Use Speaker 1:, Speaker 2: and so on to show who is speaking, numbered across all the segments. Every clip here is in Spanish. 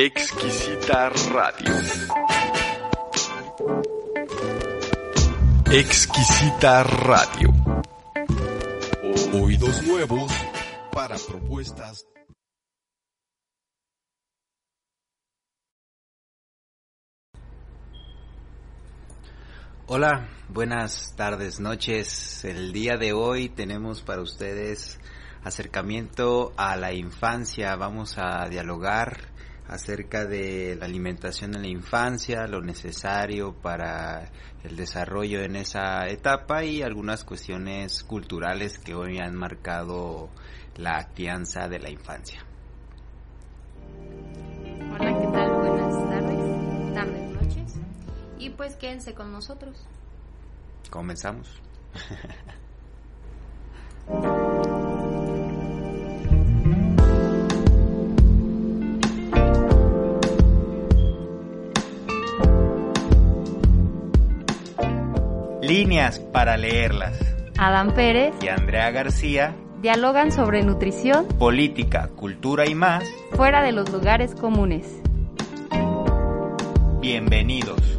Speaker 1: Exquisita Radio. Exquisita Radio. Oídos nuevos para propuestas.
Speaker 2: Hola, buenas tardes, noches. El día de hoy tenemos para ustedes acercamiento a la infancia. Vamos a dialogar acerca de la alimentación en la infancia, lo necesario para el desarrollo en esa etapa y algunas cuestiones culturales que hoy han marcado la crianza de la infancia.
Speaker 3: Hola, ¿qué tal? Buenas tardes, tardes, noches. Y pues quédense con nosotros.
Speaker 2: Comenzamos. Líneas para leerlas.
Speaker 4: Adán Pérez
Speaker 2: Y Andrea García,
Speaker 4: dialogan sobre nutrición
Speaker 2: política, cultura y más.
Speaker 4: fuera de los lugares comunes.
Speaker 2: Bienvenidos.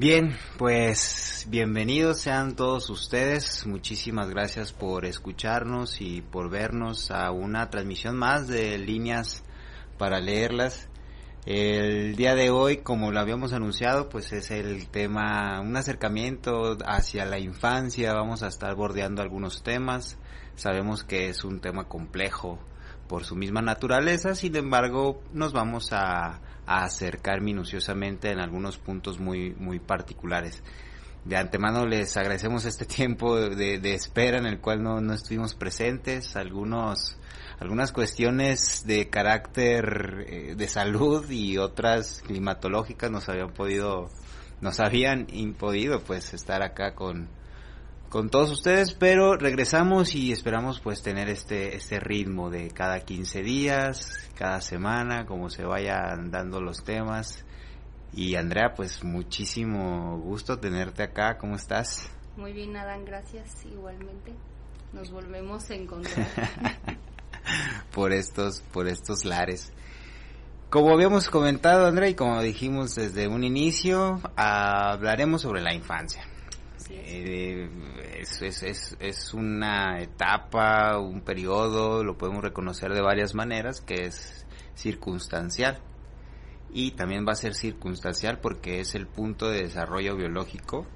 Speaker 2: Bien, pues bienvenidos sean todos ustedes. Muchísimas gracias por escucharnos y por vernos a una transmisión más de líneas para leerlas. El día de hoy, como lo habíamos anunciado, pues es el tema, un acercamiento hacia la infancia. Vamos a estar bordeando algunos temas. Sabemos que es un tema complejo por su misma naturaleza, sin embargo, nos vamos a, acercar minuciosamente en algunos puntos muy, muy particulares. De antemano les agradecemos este tiempo de, de espera en el cual no, no estuvimos presentes, algunos algunas cuestiones de carácter eh, de salud y otras climatológicas nos habían podido nos habían impodido pues estar acá con con todos ustedes, pero regresamos y esperamos pues tener este este ritmo de cada 15 días, cada semana, como se vayan dando los temas. Y Andrea, pues muchísimo gusto tenerte acá, ¿cómo estás?
Speaker 3: Muy bien, Adán, gracias. Igualmente, nos volvemos a encontrar.
Speaker 2: por estos por estos lares. Como habíamos comentado, Andrea, y como dijimos desde un inicio, hablaremos sobre la infancia.
Speaker 3: Así es.
Speaker 2: Eh, es, es, es, es una etapa, un periodo, lo podemos reconocer de varias maneras, que es circunstancial. Y también va a ser circunstancial porque es el punto de desarrollo biológico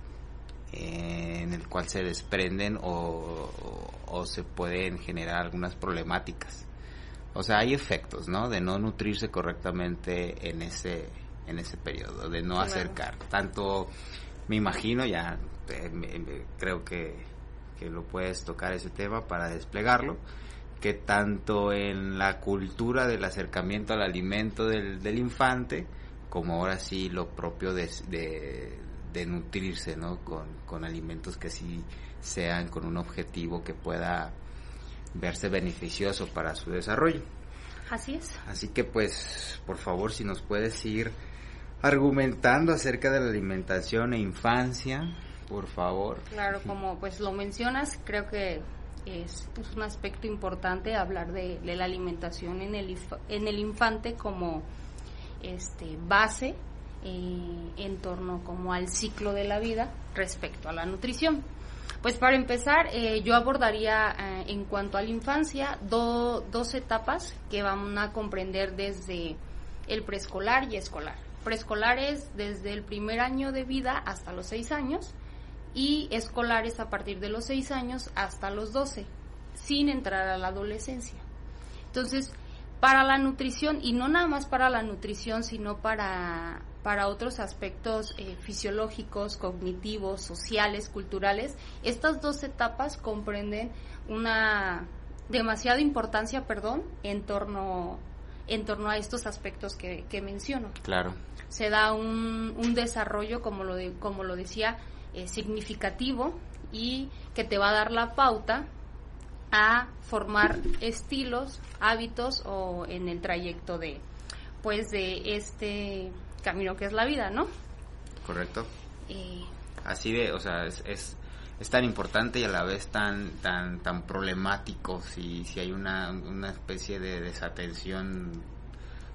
Speaker 2: eh, en el cual se desprenden o, o, o se pueden generar algunas problemáticas. O sea, hay efectos, ¿no? De no nutrirse correctamente en ese en ese periodo, de no
Speaker 3: Claro.
Speaker 2: acercar. Tanto, me imagino, ya creo que, que lo puedes tocar ese tema para desplegarlo, que tanto en la cultura del acercamiento al alimento del, del infante, como ahora sí lo propio de, de, de nutrirse, ¿no? Con, con alimentos que sí sean con un objetivo que pueda verse beneficioso para su desarrollo.
Speaker 3: Así es.
Speaker 2: Así que pues, por favor, si nos puedes ir argumentando acerca de la alimentación e infancia, por favor.
Speaker 3: Claro, como pues lo mencionas, creo que es, es un aspecto importante hablar de, de la alimentación en el, en el infante como este base eh, en torno como al ciclo de la vida respecto a la nutrición. Pues para empezar, eh, yo abordaría eh, en cuanto a la infancia do- dos etapas que van a comprender desde el preescolar y escolar. Preescolar es desde el primer año de vida hasta los seis años y escolares a partir de los 6 años hasta los 12, sin entrar a la adolescencia. Entonces, para la nutrición y no nada más para la nutrición, sino para para otros aspectos eh, fisiológicos, cognitivos, sociales, culturales, estas dos etapas comprenden una demasiada importancia, perdón, en torno en torno a estos aspectos que, menciono.
Speaker 2: Claro.
Speaker 3: Se da un, un desarrollo, como lo, de, como lo decía, eh, significativo y que te va a dar la pauta a formar estilos, hábitos o en el trayecto de pues de este camino que es la vida, ¿no?
Speaker 2: Correcto. Así de, o sea, es, es, tan importante y a la vez tan tan tan problemático si, si hay una, una especie de desatención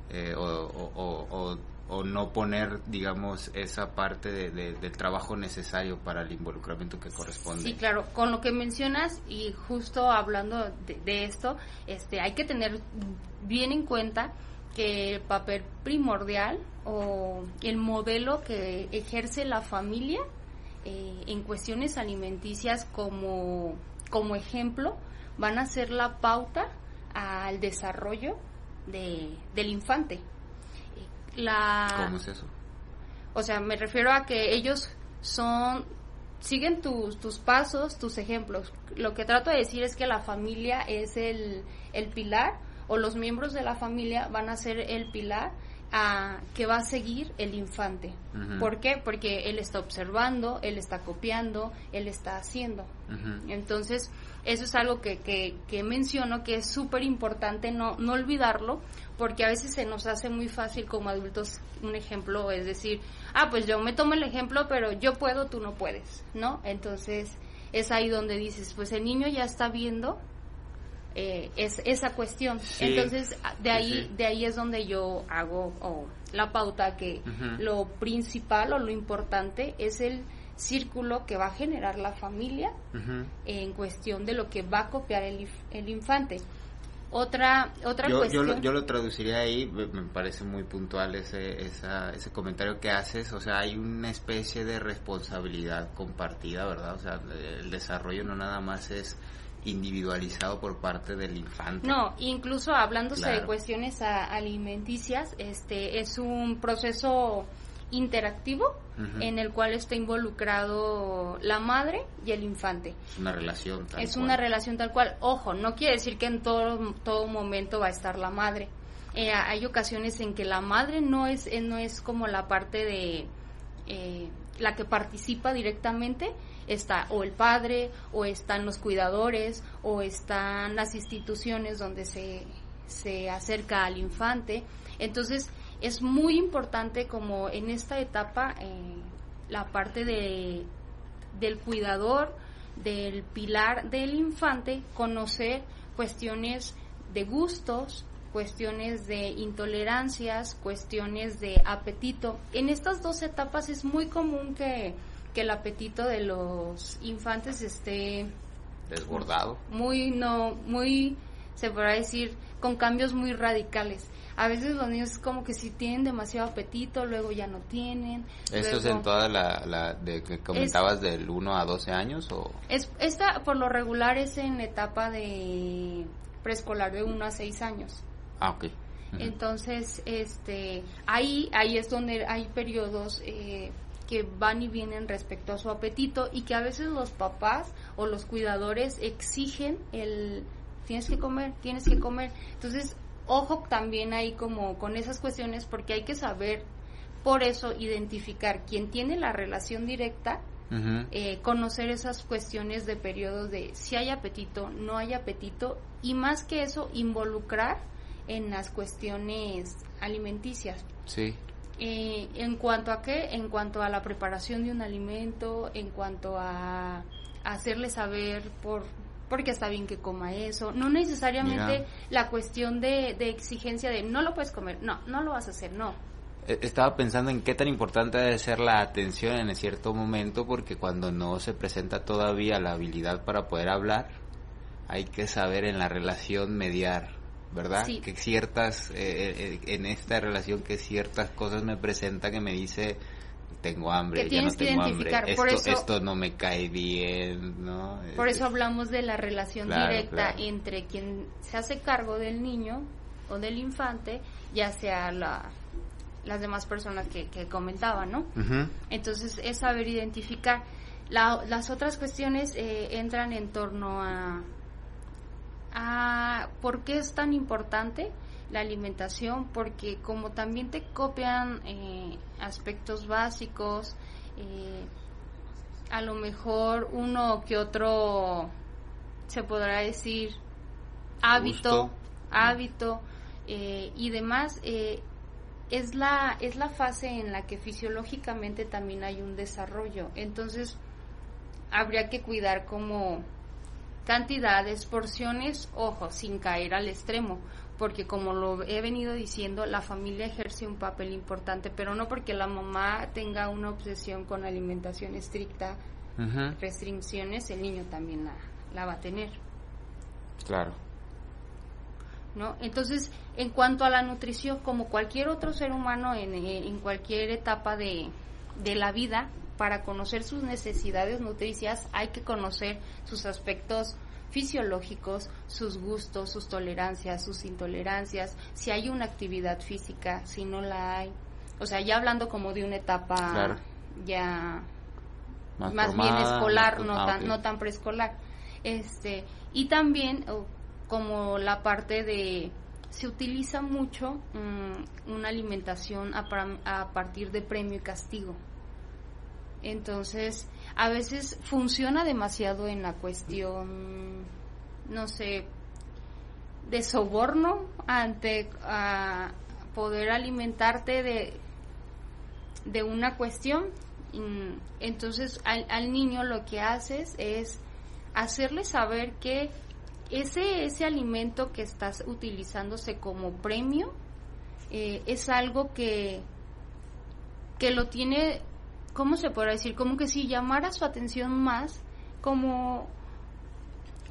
Speaker 2: eh, o, o, no poner, digamos, esa parte de, del trabajo necesario para el involucramiento que corresponde.
Speaker 3: Sí, claro, con lo que mencionas y justo hablando de, de esto, este, hay que tener bien en cuenta que el papel primordial o el modelo que ejerce la familia eh, en cuestiones alimenticias como, como ejemplo van a ser la pauta al desarrollo de, del infante.
Speaker 2: La, ¿Cómo es eso?
Speaker 3: O sea, me refiero a que ellos son siguen tus, tus pasos, tus ejemplos. Lo que trato de decir es que la familia es el, el pilar o los miembros de la familia van a ser el pilar a, que va a seguir el infante. ¿Por qué? Porque él está observando, él está copiando, él está haciendo. Entonces, eso es algo que, que, menciono que es súper importante no, no olvidarlo, porque a veces se nos hace muy fácil como adultos un ejemplo, es decir, ah, pues yo me tomo el ejemplo, pero yo puedo, tú no puedes, ¿no? Entonces, es ahí donde dices, pues el niño ya está viendo eh, es esa cuestión. Entonces, de ahí, de ahí es donde yo hago la pauta que lo principal o lo importante es el círculo que va a generar la familia en cuestión de lo que va a copiar el, el infante. Otra, otra
Speaker 2: yo,
Speaker 3: cuestión.
Speaker 2: Yo lo, traduciría ahí, me parece muy puntual ese, ese comentario que haces. O sea, hay una especie de responsabilidad compartida, ¿verdad? O sea, el desarrollo no nada más es individualizado por parte del infante.
Speaker 3: No, incluso hablándose de cuestiones alimenticias, este es un proceso interactivo en el cual está involucrado la madre y el infante.
Speaker 2: Es una relación
Speaker 3: tal Es una relación tal cual. Ojo, no quiere decir que en todo, todo momento va a estar la madre. Eh, hay ocasiones en que la madre no es, eh, no es como la parte de eh, la que participa directamente, está o el padre, o están los cuidadores, o están las instituciones donde se, se acerca al infante. Entonces, es muy importante como en esta etapa eh, la parte de, del cuidador, del pilar del infante, conocer cuestiones de gustos, cuestiones de intolerancias, cuestiones de apetito. En estas dos etapas es muy común que que el apetito de los infantes esté
Speaker 2: desbordado.
Speaker 3: Muy, no, muy, se podrá decir, con cambios muy radicales. A veces los niños es como que si tienen demasiado apetito, luego ya no tienen.
Speaker 2: ¿Esto es en toda la, de que comentabas del 1 a 12 años o...?
Speaker 3: Es, esta por lo regular es en etapa de preescolar de 1 a 6 años.
Speaker 2: Ah, ok.
Speaker 3: Entonces, este, ahí, ahí es donde hay periodos eh, que van y vienen respecto a su apetito y que a veces los papás o los cuidadores exigen el tienes que comer, tienes que comer. Entonces, ojo también ahí como con esas cuestiones porque hay que saber por eso identificar quién tiene la relación directa, eh, conocer esas cuestiones de periodos de si hay apetito, no hay apetito y más que eso involucrar en las cuestiones alimenticias.
Speaker 2: Sí.
Speaker 3: Eh, en cuanto a qué, en cuanto a la preparación de un alimento, en cuanto a, hacerle saber por porque está bien que coma eso, no necesariamente la cuestión de, de exigencia de no lo puedes comer, no, no lo vas a hacer, no,
Speaker 2: e, estaba pensando en qué tan importante debe ser la atención en cierto momento porque cuando no se presenta todavía la habilidad para poder hablar hay que saber en la relación mediar ¿verdad? Que ciertas, eh, eh, en esta relación, que ciertas cosas me presenta que me dice, tengo hambre, ya no tengo hambre, esto, esto no me cae bien, ¿no?
Speaker 3: Por eso hablamos de la relación directa entre quien se hace cargo del niño o del infante, ya sea la, las demás personas que, que comentaban, ¿no?
Speaker 2: Ujú.
Speaker 3: Entonces es saber identificar. La- las otras cuestiones eh, entran en torno a, a por qué es tan importante la alimentación, porque como también te copian eh, aspectos básicos, eh, a lo mejor uno que otro se podrá decir hábito,
Speaker 2: Gusto.
Speaker 3: hábito eh, y demás. es la, es la fase en la que fisiológicamente también hay un desarrollo. Entonces, habría que cuidar como cantidades, porciones, ojo, sin caer al extremo, porque como lo he venido diciendo, la familia ejerce un papel importante, pero no porque la mamá tenga una obsesión con la alimentación estricta, restricciones, el niño también la, la va a tener.
Speaker 2: Claro.
Speaker 3: ¿no? Entonces, en cuanto a la nutrición, como cualquier otro ser humano en, en cualquier etapa de, de la vida, para conocer sus necesidades nutricias hay que conocer sus aspectos fisiológicos, sus gustos, sus tolerancias, sus intolerancias, si hay una actividad física, si no la hay. O sea, ya hablando como de una etapa
Speaker 2: Claro.
Speaker 3: ya
Speaker 2: Más,
Speaker 3: más, bien escolar,
Speaker 2: más-
Speaker 3: no
Speaker 2: ah,
Speaker 3: tan, no tan preescolar. Este, y también oh, como la parte de se utiliza mucho mm, una alimentación a, a partir de premio y castigo. Entonces, a veces funciona demasiado en la cuestión, no sé, de soborno ante poder alimentarte de, de una cuestión. Entonces, al, al niño lo que haces es hacerle saber que ese, ese alimento que estás utilizándose como premio eh, es algo que, que lo tiene, ¿cómo se podrá decir? Como que si llamara su atención más, como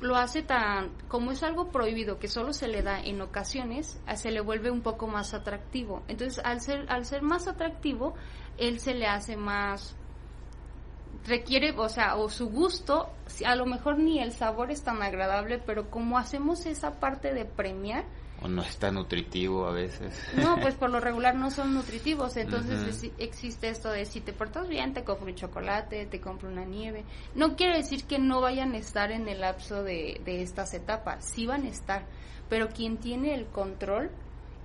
Speaker 3: lo hace tan, como es algo prohibido que solo se le da en ocasiones, se le vuelve un poco más atractivo. Entonces, al ser, al ser más atractivo, él se le hace más, requiere, o sea, o su gusto, a lo mejor ni el sabor es tan agradable, pero como hacemos esa parte de premiar,
Speaker 2: O no es tan nutritivo a veces.
Speaker 3: no, pues por lo regular no son nutritivos, entonces existe esto de si te portas bien, te compro un chocolate, te compro una nieve. No quiere decir que no vayan a estar en el lapso de, de estas etapas, sí van a estar, pero quien tiene el control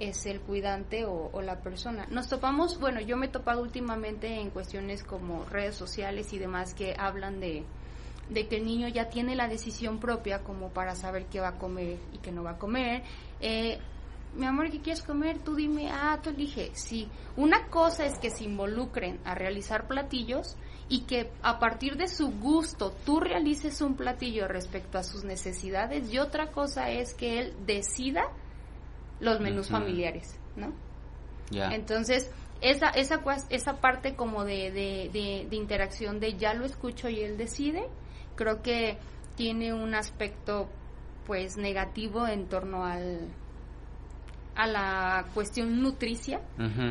Speaker 3: es el cuidante o, la persona. Nos topamos, bueno, yo me he topado últimamente en cuestiones como redes sociales y demás que hablan de, de que el niño ya tiene la decisión propia como para saber qué va a comer y qué no va a comer. Eh, mi amor, ¿qué quieres comer? Tú dime, ah, tú elige. Sí, una cosa es que se involucren a realizar platillos y que a partir de su gusto tú realices un platillo respecto a sus necesidades y otra cosa es que él decida los menús familiares, ¿no? Entonces, esa, esa, esa parte como de, de, de- de interacción de ya lo escucho y él decide, creo que tiene un aspecto pues negativo en torno al a la cuestión nutricia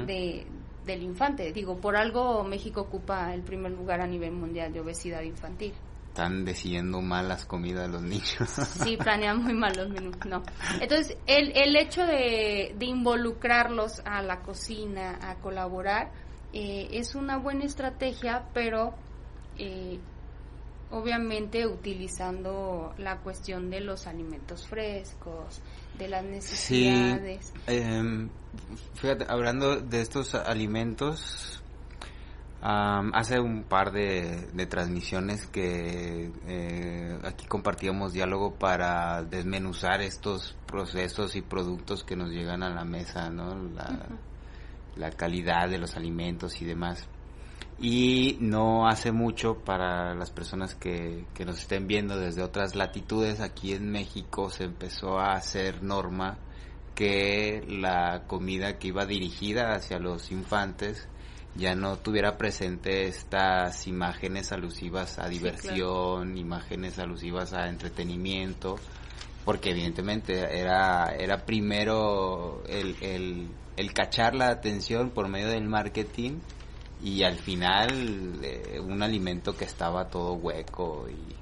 Speaker 3: de, del infante. Digo, por algo México ocupa el primer lugar a nivel mundial de obesidad infantil.
Speaker 2: Están decidiendo mal las comidas los niños.
Speaker 3: Sí, planean muy mal los menús, no. Entonces, el, el hecho de, de involucrarlos a la cocina, a colaborar, eh, es una buena estrategia, pero eh, obviamente utilizando la cuestión de los alimentos frescos, de las
Speaker 2: Sí,
Speaker 3: necesidades.
Speaker 2: em, fíjate, hablando de estos alimentos, am, hace un par de, de transmisiones que eh, aquí compartíamos diálogo para desmenuzar estos procesos y productos que nos llegan a la mesa, ¿no? La, la calidad de los alimentos y demás. Y no hace mucho para las personas que, que nos estén viendo desde otras latitudes, aquí en México se empezó a hacer norma que la comida que iba dirigida hacia los infantes ya no tuviera presente estas imágenes alusivas a diversión, imágenes alusivas a entretenimiento, porque evidentemente era, era primero el, el, el cachar la atención por medio del marketing y al final eh, un alimento que estaba todo hueco y,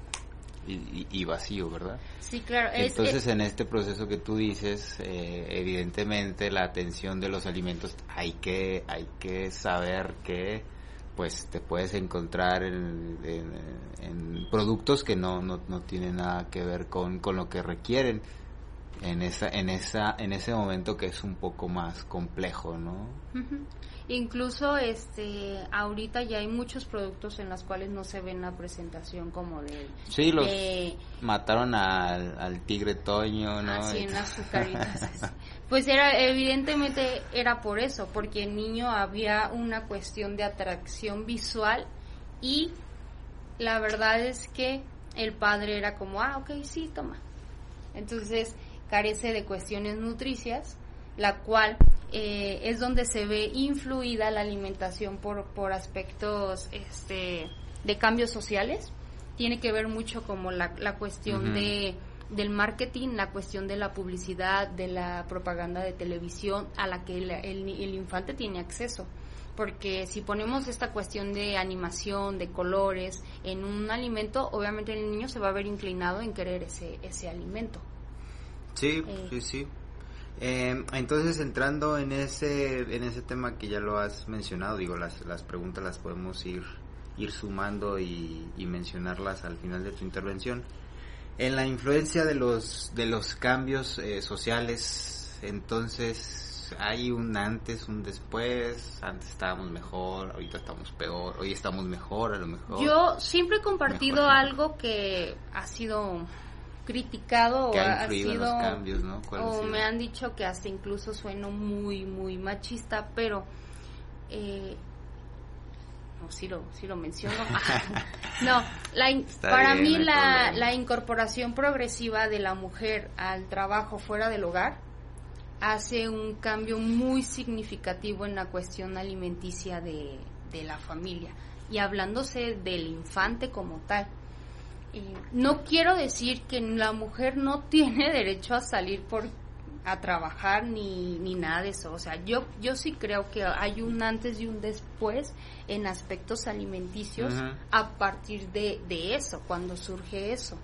Speaker 2: y, y vacío, ¿verdad?
Speaker 3: Sí, claro. es-
Speaker 2: Entonces, en este proceso que tú dices, eh, evidentemente la atención de los alimentos hay que hay que saber que pues te puedes encontrar en, en- en productos que no, no, no tienen nada que ver con, con lo que requieren en esa en esa en ese momento que es un poco más complejo, ¿no?
Speaker 3: Ujú. Incluso este ahorita ya hay muchos productos en los cuales no se ve en la presentación como de
Speaker 2: Sí, los
Speaker 3: de-
Speaker 2: mataron al, al tigre Toño, ¿no?
Speaker 3: así en las azucaritas. Pues era evidentemente era por eso, porque el niño había una cuestión de atracción visual y la verdad es que el padre era como, ah, ok, sí, toma. Entonces carece de cuestiones nutricias, la cual eh, es donde se ve influida la alimentación por, por aspectos este, de cambios sociales. Tiene que ver mucho como la, la cuestión de del marketing, la cuestión de la publicidad, de la propaganda de televisión a la que el, el- el infante tiene acceso. Porque si ponemos esta cuestión de animación, de colores en un alimento, obviamente el niño se va a ver inclinado en querer ese, ese alimento.
Speaker 2: Sí,
Speaker 3: Eh.
Speaker 2: sí, sí. Eh, entonces, entrando en ese, en ese tema que ya lo has mencionado, digo, las, las preguntas las podemos ir, ir sumando y, y mencionarlas al final de tu intervención. En la influencia de los, de los cambios eh, sociales, entonces, hay un antes, un después, antes estábamos mejor, ahorita estamos peor, hoy estamos mejor, a lo mejor.
Speaker 3: Yo siempre he compartido
Speaker 2: Mejor.
Speaker 3: algo que ha sido criticado
Speaker 2: que
Speaker 3: o
Speaker 2: ha
Speaker 3: sido
Speaker 2: los cambios, ¿no? ¿Cuál ha
Speaker 3: o me han dicho que hasta incluso sueno muy muy machista pero eh, no sí lo sí lo menciono no la in- para
Speaker 2: bien,
Speaker 3: mí
Speaker 2: no
Speaker 3: la, la incorporación progresiva de la mujer al trabajo fuera del hogar hace un cambio muy significativo en la cuestión alimenticia de, de la familia y hablándose del infante como tal. Eh, no quiero decir que la mujer no tiene derecho a salir por a trabajar ni, ni nada de eso. O sea, yo, yo sí creo que hay un antes y un después en aspectos alimenticios a partir de, de eso, cuando surge eso.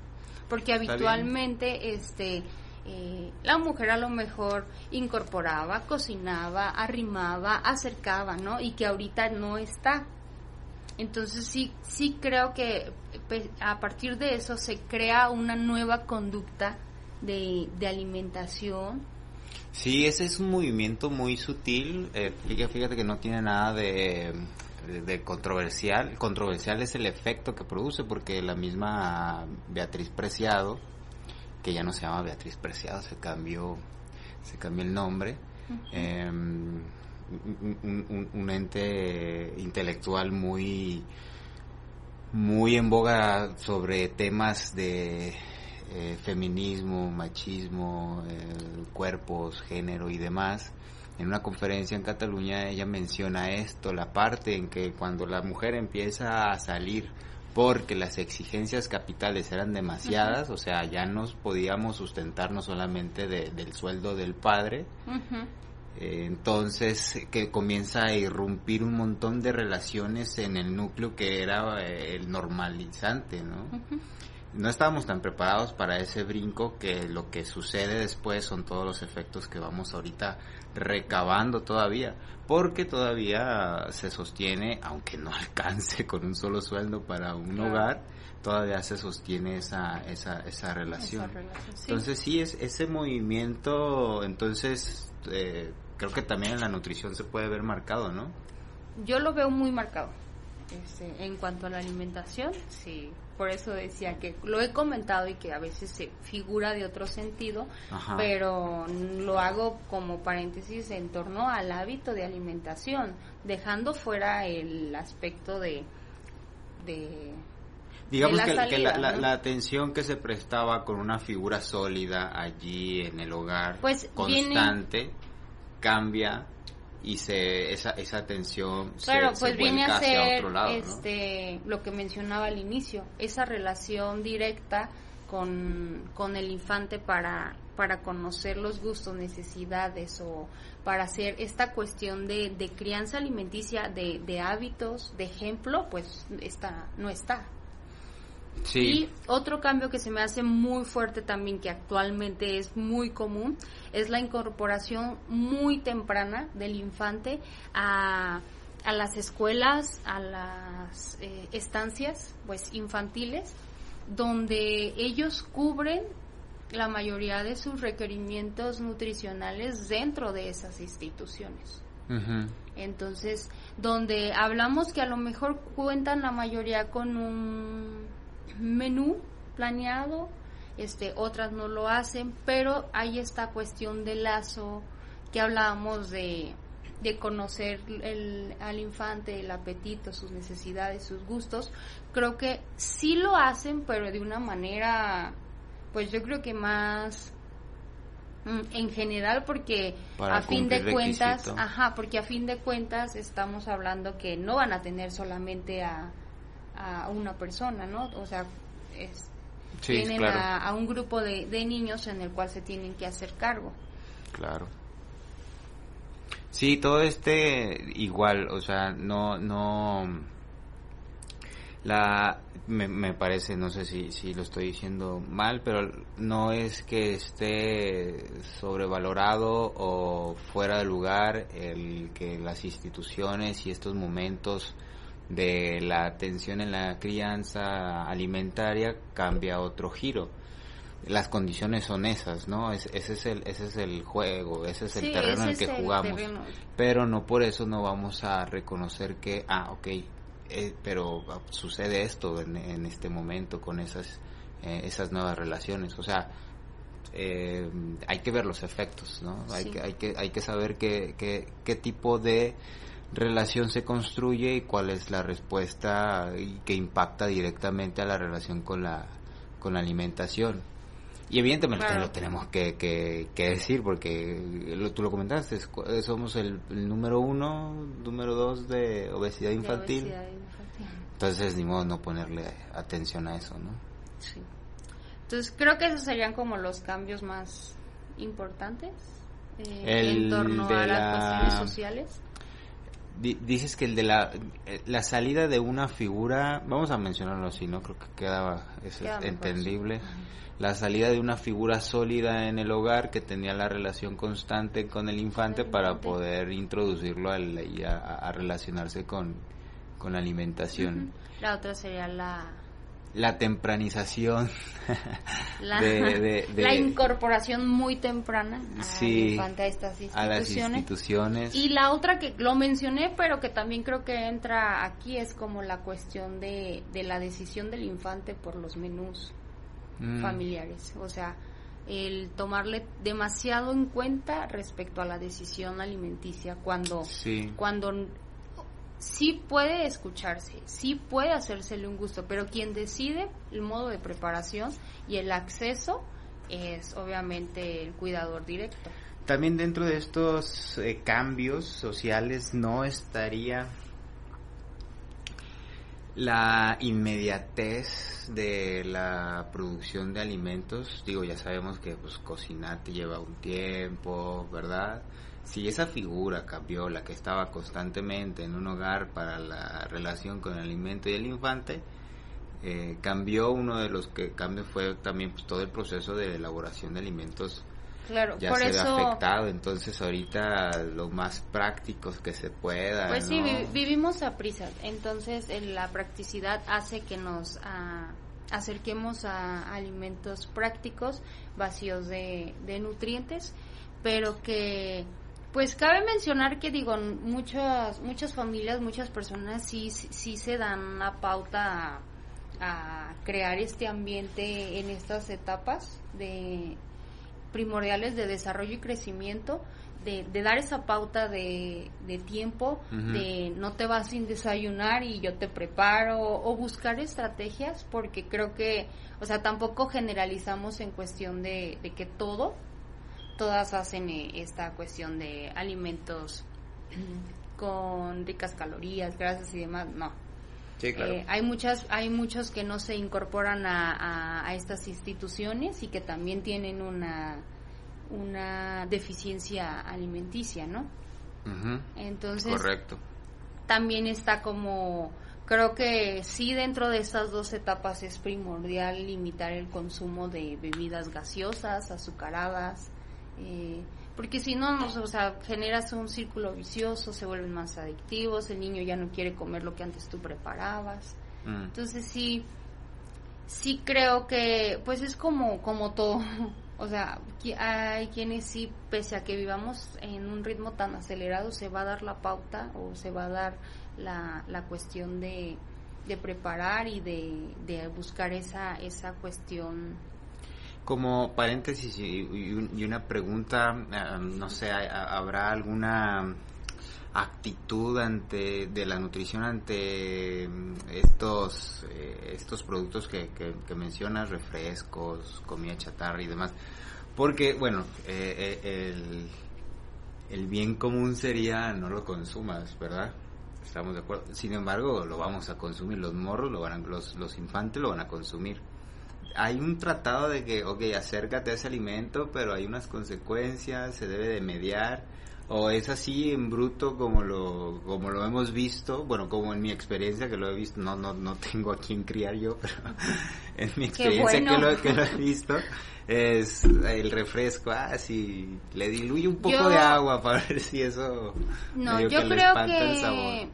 Speaker 3: Porque habitualmente este eh, la mujer a lo mejor incorporaba, cocinaba, arrimaba, acercaba, ¿no? Y que ahorita no está. Entonces sí, sí creo que a partir de eso se crea una nueva conducta de, de alimentación.
Speaker 2: Sí, ese es un movimiento muy sutil. Eh, fíjate, fíjate que no tiene nada de, de controversial. Controversial es el efecto que produce porque la misma Beatriz Preciado, que ya no se llama Beatriz Preciado, se cambió, se cambió el nombre. eh, un, un- un- un ente intelectual muy muy en boga sobre temas de eh, feminismo, machismo, eh, cuerpos, género y demás. En una conferencia en Cataluña ella menciona esto, la parte en que cuando la mujer empieza a salir porque las exigencias capitales eran demasiadas, o sea, ya nos podíamos sustentar no solamente de- del sueldo del padre, entonces que comienza a irrumpir un montón de relaciones en el núcleo que era eh, el normalizante, ¿no? No estábamos tan preparados para ese brinco que lo que sucede después son todos los efectos que vamos ahorita recabando todavía, porque todavía se sostiene, aunque no alcance con un solo sueldo para un
Speaker 3: Claro.
Speaker 2: hogar, todavía se sostiene esa, esa, esa relación.
Speaker 3: Esa relación, sí.
Speaker 2: Entonces sí, es, ese movimiento, entonces eh, creo que también en la nutrición se puede ver marcado, ¿no?
Speaker 3: Yo lo veo muy marcado. Este, en cuanto a la alimentación, sí. Por eso decía que lo he comentado y que a veces se figura de otro sentido,
Speaker 2: Ajá.
Speaker 3: pero lo hago como paréntesis en torno al hábito de alimentación, dejando fuera el aspecto de... de
Speaker 2: Digamos
Speaker 3: de
Speaker 2: que,
Speaker 3: la
Speaker 2: que la,
Speaker 3: salida,
Speaker 2: la-
Speaker 3: ¿no?
Speaker 2: la atención que se prestaba con una figura sólida allí en el hogar,
Speaker 3: Pues viene-
Speaker 2: constante, cambia y se esa, esa atención se-
Speaker 3: Claro,
Speaker 2: se,
Speaker 3: pues viene a ser
Speaker 2: otro lado, ¿no?
Speaker 3: este, lo que mencionaba al inicio, esa relación directa con, con el infante para, para conocer los gustos, necesidades o para hacer esta cuestión de, de crianza alimenticia, de, de hábitos, de ejemplo, pues está, no está.
Speaker 2: Sí.
Speaker 3: Y otro cambio que se me hace muy fuerte también, que actualmente es muy común, es la incorporación muy temprana del infante a, a las escuelas, a las eh, estancias pues infantiles, donde ellos cubren la mayoría de sus requerimientos nutricionales dentro de esas instituciones. Entonces, donde hablamos que a lo mejor cuentan la mayoría con un menú planeado, este, otras no lo hacen, pero hay esta cuestión de lazo que hablábamos de, de conocer el, al infante, el apetito, sus necesidades, sus gustos. Creo que sí lo hacen, pero de una manera, pues yo creo que más mm, en general porque
Speaker 2: Para
Speaker 3: a fin de cuentas,
Speaker 2: requisito.
Speaker 3: ajá, porque a fin de cuentas estamos hablando que no van a tener solamente a, a una persona, ¿no? O sea, es-
Speaker 2: Sí,
Speaker 3: tienen
Speaker 2: claro.
Speaker 3: a, a un grupo de, de niños en el cual se tienen que hacer cargo.
Speaker 2: Claro. Sí, todo este igual, o sea, no, no, la, me, me parece, no sé si, si lo estoy diciendo mal, pero no es que esté sobrevalorado o fuera de lugar el que las instituciones y estos momentos de la atención en la crianza alimentaria cambia otro giro las condiciones son esas, ¿no? Es- ese es el ese es el juego, ese es el
Speaker 3: Sí,
Speaker 2: terreno en el que
Speaker 3: el
Speaker 2: jugamos.
Speaker 3: terreno.
Speaker 2: Pero no por eso no vamos a reconocer que ah, ok, eh, pero sucede esto en, en este momento con esas eh, esas nuevas relaciones, o sea, eh, hay que ver los efectos, ¿no? Hay que hay que hay que saber qué qué qué tipo de relación se construye y cuál es la respuesta y que impacta directamente a la relación con la con la alimentación. Y evidentemente
Speaker 3: Claro.
Speaker 2: lo tenemos que, que, que decir porque lo- tú lo comentaste, cu- somos el, el número uno, número dos de obesidad
Speaker 3: de
Speaker 2: infantil.
Speaker 3: obesidad infantil.
Speaker 2: Entonces ni modo no ponerle atención a eso, ¿no?
Speaker 3: Sí. Entonces creo que esos serían como los cambios más importantes eh,
Speaker 2: El
Speaker 3: en torno a las
Speaker 2: la-
Speaker 3: cuestiones sociales.
Speaker 2: Di- dices que el de la, eh, la salida de una figura, vamos a mencionarlo así, ¿no? Creo que queda, es
Speaker 3: Queda mejor,
Speaker 2: entendible.
Speaker 3: sí.
Speaker 2: La salida de una figura sólida en el hogar que tenía la relación constante con el infante
Speaker 3: El
Speaker 2: para
Speaker 3: infante.
Speaker 2: poder introducirlo al- y a, a relacionarse con, con la alimentación.
Speaker 3: La otra sería la
Speaker 2: La tempranización
Speaker 3: la,
Speaker 2: de, de- de-
Speaker 3: la incorporación muy temprana al
Speaker 2: Sí,
Speaker 3: infante a estas
Speaker 2: a las
Speaker 3: instituciones. Y la otra que lo mencioné, pero que también creo que entra aquí, es como la cuestión de, de la decisión del infante por los menús
Speaker 2: Mm,
Speaker 3: familiares. O sea, el tomarle demasiado en cuenta respecto a la decisión alimenticia cuando,
Speaker 2: Sí.
Speaker 3: cuando sí puede escucharse, sí puede hacérsele un gusto, pero quien decide el modo de preparación y el acceso es obviamente el cuidador directo.
Speaker 2: También dentro de estos eh, cambios sociales no estaría la inmediatez de la producción de alimentos. Digo, ya sabemos que pues cocinar te lleva un tiempo, ¿verdad? Si esa figura cambió, la que estaba constantemente en un hogar para la relación con el alimento y el infante, eh, cambió uno de los que cambió fue también pues, todo el proceso de elaboración de alimentos
Speaker 3: Claro,
Speaker 2: ya
Speaker 3: por
Speaker 2: se ve afectado, entonces ahorita lo más prácticos que se pueda.
Speaker 3: Pues sí, vivimos a prisa, entonces eh, la practicidad hace que nos ah, acerquemos a alimentos prácticos, vacíos de, de nutrientes, pero que pues cabe mencionar que digo, muchas muchas familias, muchas personas sí, sí, sí se dan una pauta a, a crear este ambiente en estas etapas de primordiales de desarrollo y crecimiento, de, de dar esa pauta de, de tiempo, de no te vas sin desayunar y yo te preparo, o buscar estrategias, porque creo que, o sea, tampoco generalizamos en cuestión de, de que todo, todas hacen eh, esta cuestión de alimentos con ricas calorías, grasas y demás, no.
Speaker 2: Sí, claro.
Speaker 3: Eh, hay muchas, hay muchos que no se incorporan a, a- a estas instituciones y que también tienen una una deficiencia alimenticia, ¿no?
Speaker 2: Ujú,
Speaker 3: Entonces
Speaker 2: Correcto.
Speaker 3: también está como creo que sí dentro de estas dos etapas es primordial limitar el consumo de bebidas gaseosas, azucaradas, eh, porque si no, o sea, generas un círculo vicioso, se vuelven más adictivos, el niño ya no quiere comer lo que antes tú preparabas.
Speaker 2: Mm.
Speaker 3: Entonces sí, sí creo que, pues es como, como todo. O sea, hay quienes sí, pese a que vivamos en un ritmo tan acelerado, se va a dar la pauta o se va a dar la, la cuestión de, de preparar y de, de buscar esa, esa cuestión.
Speaker 2: Como paréntesis y, y un- y una pregunta, ah, no sé, ¿hay- ha- ¿habrá alguna actitud ante de la nutrición ante mm, estos eh, estos productos que, mencionas, refrescos, comida chatarra y demás? Porque, bueno, eh, eh, el, el bien común sería no lo consumas, ¿verdad? Estamos de acuerdo. Sin embargo, lo vamos a consumir. Los morros, lo van a- los, los infantes lo van a consumir hay un tratado de que, ok, acércate a ese alimento, pero hay unas consecuencias, se debe de mediar, o es así en bruto como lo, como lo hemos visto, bueno, como en mi experiencia que lo he visto, no, no, no tengo a quién criar yo, pero en mi experiencia
Speaker 3: bueno.
Speaker 2: que, lo, que lo he visto, es el refresco, ah, sí, le diluye un poco
Speaker 3: Yo-
Speaker 2: de agua para ver si eso
Speaker 3: No, yo
Speaker 2: que
Speaker 3: creo
Speaker 2: espanta el sabor.
Speaker 3: que,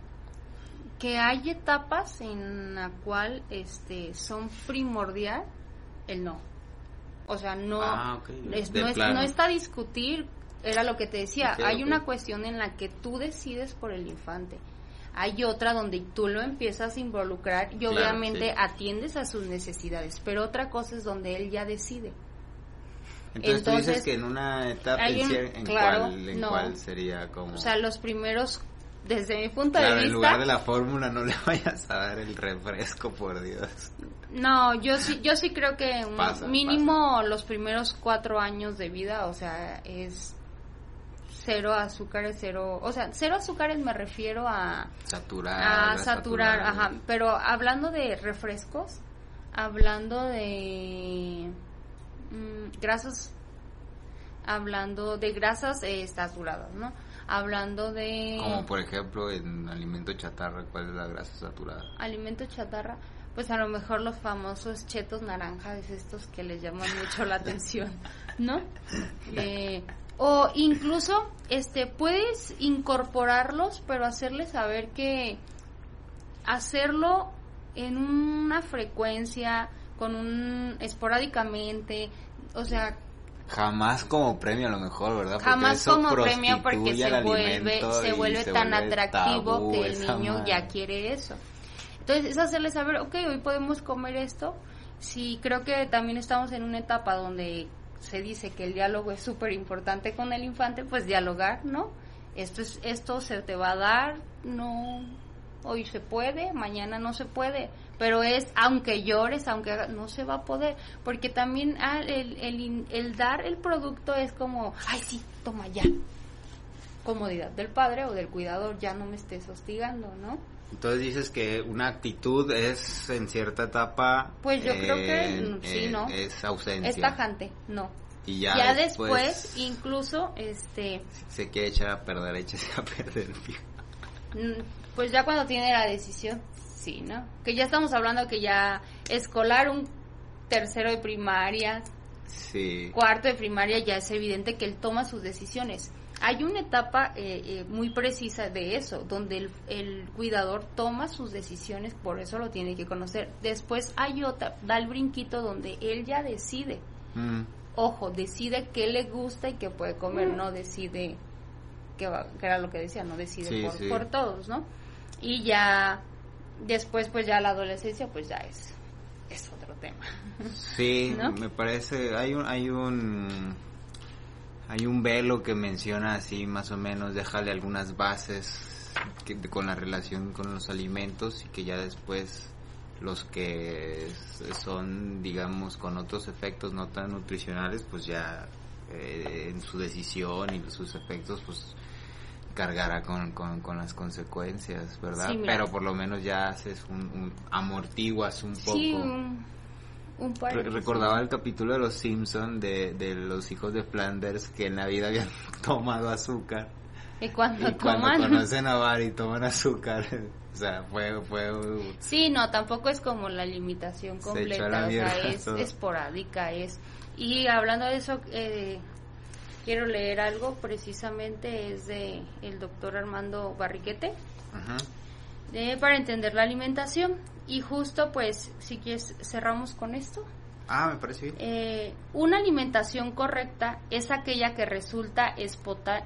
Speaker 3: que hay etapas en la cual este, son primordial el no. O sea, no,
Speaker 2: Ah,
Speaker 3: es- no, es-
Speaker 2: plano.
Speaker 3: no está a discutir, era lo que te decía, hay una cuestión en la que tú decides por el infante. Hay otra donde tú lo empiezas a involucrar y
Speaker 2: Claro,
Speaker 3: obviamente
Speaker 2: sí.
Speaker 3: atiendes a sus necesidades, pero otra cosa es donde él ya decide.
Speaker 2: Entonces, tú dices que en una etapa, en,
Speaker 3: un-
Speaker 2: cier- en
Speaker 3: claro,
Speaker 2: cuál, en
Speaker 3: no.
Speaker 2: cuál sería como...
Speaker 3: O sea, los primeros, desde mi punto
Speaker 2: Claro,
Speaker 3: de
Speaker 2: en
Speaker 3: vista,
Speaker 2: lugar de la fórmula no le vayas a dar el refresco, por Dios.
Speaker 3: No, yo sí, yo sí creo que un-
Speaker 2: Pasa,
Speaker 3: mínimo los primeros cuatro años de vida, o sea, es cero azúcares, cero, o sea, cero azúcares me refiero a,
Speaker 2: Saturar.
Speaker 3: a
Speaker 2: a
Speaker 3: saturar,
Speaker 2: saturar.
Speaker 3: ajá, pero hablando de refrescos, hablando de mm, grasas, hablando de grasas eh, saturadas, ¿no? Hablando de
Speaker 2: Como por ejemplo en alimento chatarra, ¿cuál es la grasa saturada?
Speaker 3: alimento chatarra, pues a lo mejor los famosos chetos naranjas, estos que les llaman mucho la atención, ¿no? Eh, o incluso, este, puedes incorporarlos, pero hacerles saber que hacerlo en una frecuencia, con un esporádicamente, o sea,
Speaker 2: Jamás como premio a lo mejor, ¿verdad? Porque
Speaker 3: jamás como premio porque se vuelve se vuelve
Speaker 2: se
Speaker 3: tan
Speaker 2: vuelve
Speaker 3: atractivo
Speaker 2: tabú
Speaker 3: que el niño
Speaker 2: madre.
Speaker 3: ya quiere eso entonces es hacerle saber ok hoy podemos comer esto sí creo que también estamos en una etapa donde se dice que el diálogo es súper importante con el infante pues dialogar no esto es esto se te va a dar no hoy se puede mañana no se puede pero es aunque llores aunque no se va a poder porque también ah, el, el, el dar el producto es como ay sí toma ya comodidad del padre o del cuidador ya no me estés hostigando no
Speaker 2: Entonces dices que una actitud es en cierta etapa.
Speaker 3: Pues yo creo que,
Speaker 2: eh,
Speaker 3: sí,
Speaker 2: eh,
Speaker 3: ¿no?
Speaker 2: Es ausencia.
Speaker 3: es tajante no
Speaker 2: Y
Speaker 3: ya,
Speaker 2: ya,
Speaker 3: después, incluso este
Speaker 2: se quiere echar a perder, échese a perder.
Speaker 3: Pues ya cuando tiene la decisión, sí, ¿no? Que ya estamos hablando que ya escolar un tercero de primaria,
Speaker 2: Sí.
Speaker 3: cuarto de primaria, ya es evidente que él toma sus decisiones. Hay una etapa eh, eh, muy precisa de eso, donde el, el cuidador toma sus decisiones, por eso lo tiene que conocer. Después hay otra, da el brinquito donde él ya decide.
Speaker 2: Mm.
Speaker 3: Ojo, decide qué le gusta y qué puede comer, no decide que, va- que era lo que decía, no decide
Speaker 2: Sí,
Speaker 3: por,
Speaker 2: sí.
Speaker 3: por todos, ¿no? Y ya después, pues ya la adolescencia, pues ya es, es otro tema.
Speaker 2: Sí,
Speaker 3: ¿No?
Speaker 2: me parece, hay un, hay un, hay un velo que menciona así más o menos, déjale algunas bases que- de- con la relación con los alimentos y que ya después los que son, digamos, con otros efectos no tan nutricionales, pues ya eh, en su decisión y sus efectos, pues cargará con, con, con las consecuencias, ¿verdad?
Speaker 3: Sí.
Speaker 2: Pero por lo menos ya haces un, un amortiguas un poco.
Speaker 3: Sí, un, un par
Speaker 2: Re- recordaba el capítulo de los Simpson de, de los hijos de Flanders que en la vida habían tomado azúcar
Speaker 3: Y cuando
Speaker 2: y cuando
Speaker 3: toman...
Speaker 2: conocen a Bar y toman azúcar, o sea, fue, fue
Speaker 3: Sí, no, tampoco es como la limitación
Speaker 2: Se
Speaker 3: completa,
Speaker 2: la
Speaker 3: o sea, es
Speaker 2: todo.
Speaker 3: esporádica, es... Y hablando de eso, eh, quiero leer algo, precisamente es de el doctor Armando Barriquete,
Speaker 2: Ajá.
Speaker 3: de, para entender la alimentación. Y justo, pues, si quieres, cerramos con esto.
Speaker 2: Ah, me parece bien.
Speaker 3: Eh, una alimentación correcta es aquella que resulta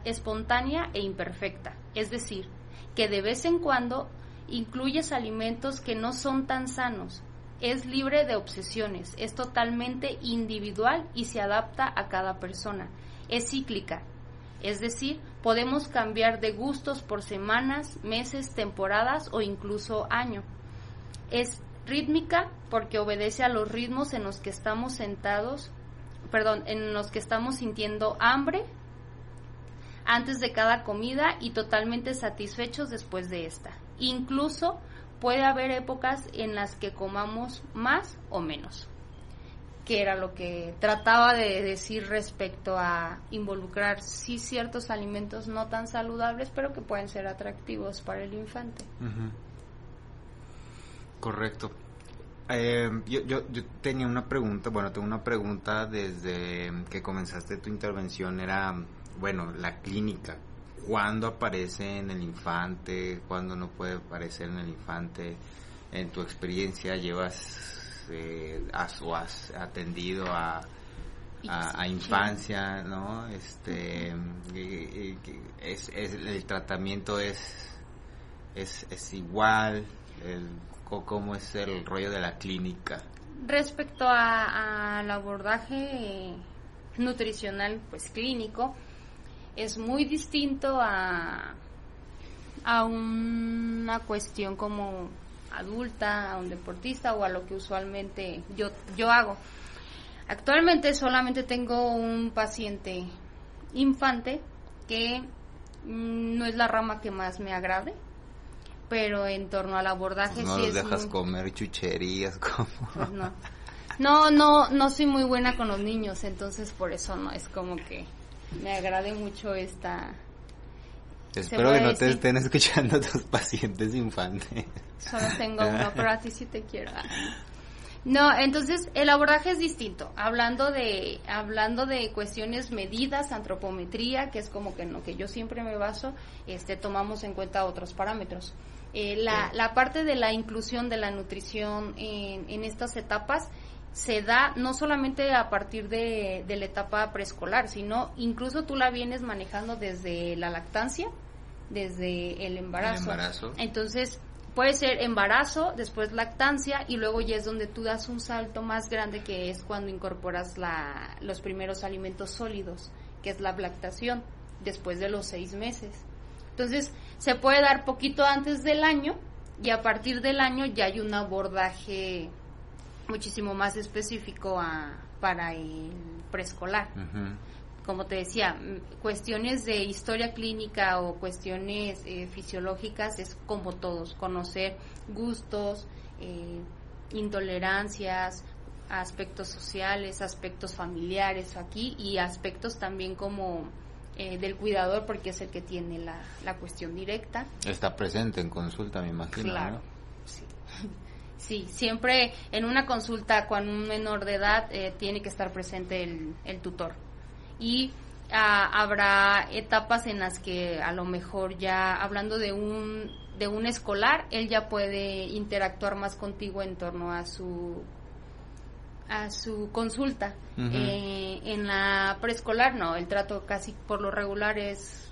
Speaker 3: espontánea e imperfecta, es decir, que de vez en cuando incluyes alimentos que no son tan sanos, es libre de obsesiones, es totalmente individual y se adapta a cada persona, es cíclica, es decir, podemos cambiar de gustos por semanas, meses, temporadas o incluso año. Es rítmica porque obedece a los ritmos en los que estamos sentados, perdón, en los que estamos sintiendo hambre antes de cada comida y totalmente satisfechos después de esta. Incluso puede haber épocas en las que comamos más o menos, que era lo que trataba de decir respecto a involucrar sí ciertos alimentos no tan saludables, pero que pueden ser atractivos para el infante.
Speaker 2: Correcto. Eh, yo, yo, yo tenía una pregunta, bueno, tengo una pregunta desde que comenzaste tu intervención, era, bueno, la clínica. ¿Cuándo aparece en el infante? ¿Cuándo no puede aparecer en el infante? En tu experiencia, ¿llevas, eh, has, o has atendido a, a, a infancia, ¿no? Este, es, es- el tratamiento es, es, es igual, el, cómo es el rollo de la clínica.
Speaker 3: Respecto a- al abordaje nutricional, pues clínico, es muy distinto a, a una cuestión como adulta, a un deportista o a lo que usualmente yo, yo hago. Actualmente solamente tengo un paciente infante que mm, no es la rama que más me agrade, pero en torno al abordaje
Speaker 2: no
Speaker 3: sí
Speaker 2: los
Speaker 3: es
Speaker 2: dejas
Speaker 3: muy-
Speaker 2: comer chucherías como...
Speaker 3: pues no. No, no, no soy muy buena con los niños, entonces por eso no es como que me agrade mucho esta.
Speaker 2: Espero que no te estén escuchando tus pacientes infantes.
Speaker 3: Solo tengo uno, pero a ti sí te quiero. No, entonces el abordaje es distinto. Hablando de, hablando de cuestiones medidas, antropometría, que es como que en lo que yo siempre me baso, este, tomamos en cuenta otros parámetros. Eh, la,
Speaker 2: Sí.
Speaker 3: la parte de la inclusión de la nutrición en, en estas etapas se da no solamente a partir de, de la etapa preescolar, sino incluso tú la vienes manejando desde la lactancia, desde el embarazo.
Speaker 2: embarazo.
Speaker 3: Entonces, puede ser embarazo, después lactancia y luego ya es donde tú das un salto más grande que es cuando incorporas la, los primeros alimentos sólidos, que es la lactación, después de los seis meses. Entonces, se puede dar poquito antes del año y a partir del año ya hay un abordaje muchísimo más específico a- para el preescolar. Como te decía, cuestiones de historia clínica o cuestiones eh, fisiológicas es como todos, conocer gustos, eh, intolerancias, aspectos sociales, aspectos familiares aquí y aspectos también como eh, del cuidador porque es el que tiene la, la cuestión directa.
Speaker 2: Está presente en consulta, me imagino.
Speaker 3: Claro,
Speaker 2: ¿no?
Speaker 3: sí. Sí, siempre en una consulta con un menor de edad eh, tiene que estar presente el, el tutor. Y ah, habrá etapas en las que a lo mejor ya hablando de un, de un escolar, él ya puede interactuar más contigo en torno a su a su consulta. Eh, en la preescolar no, el trato casi por lo regular es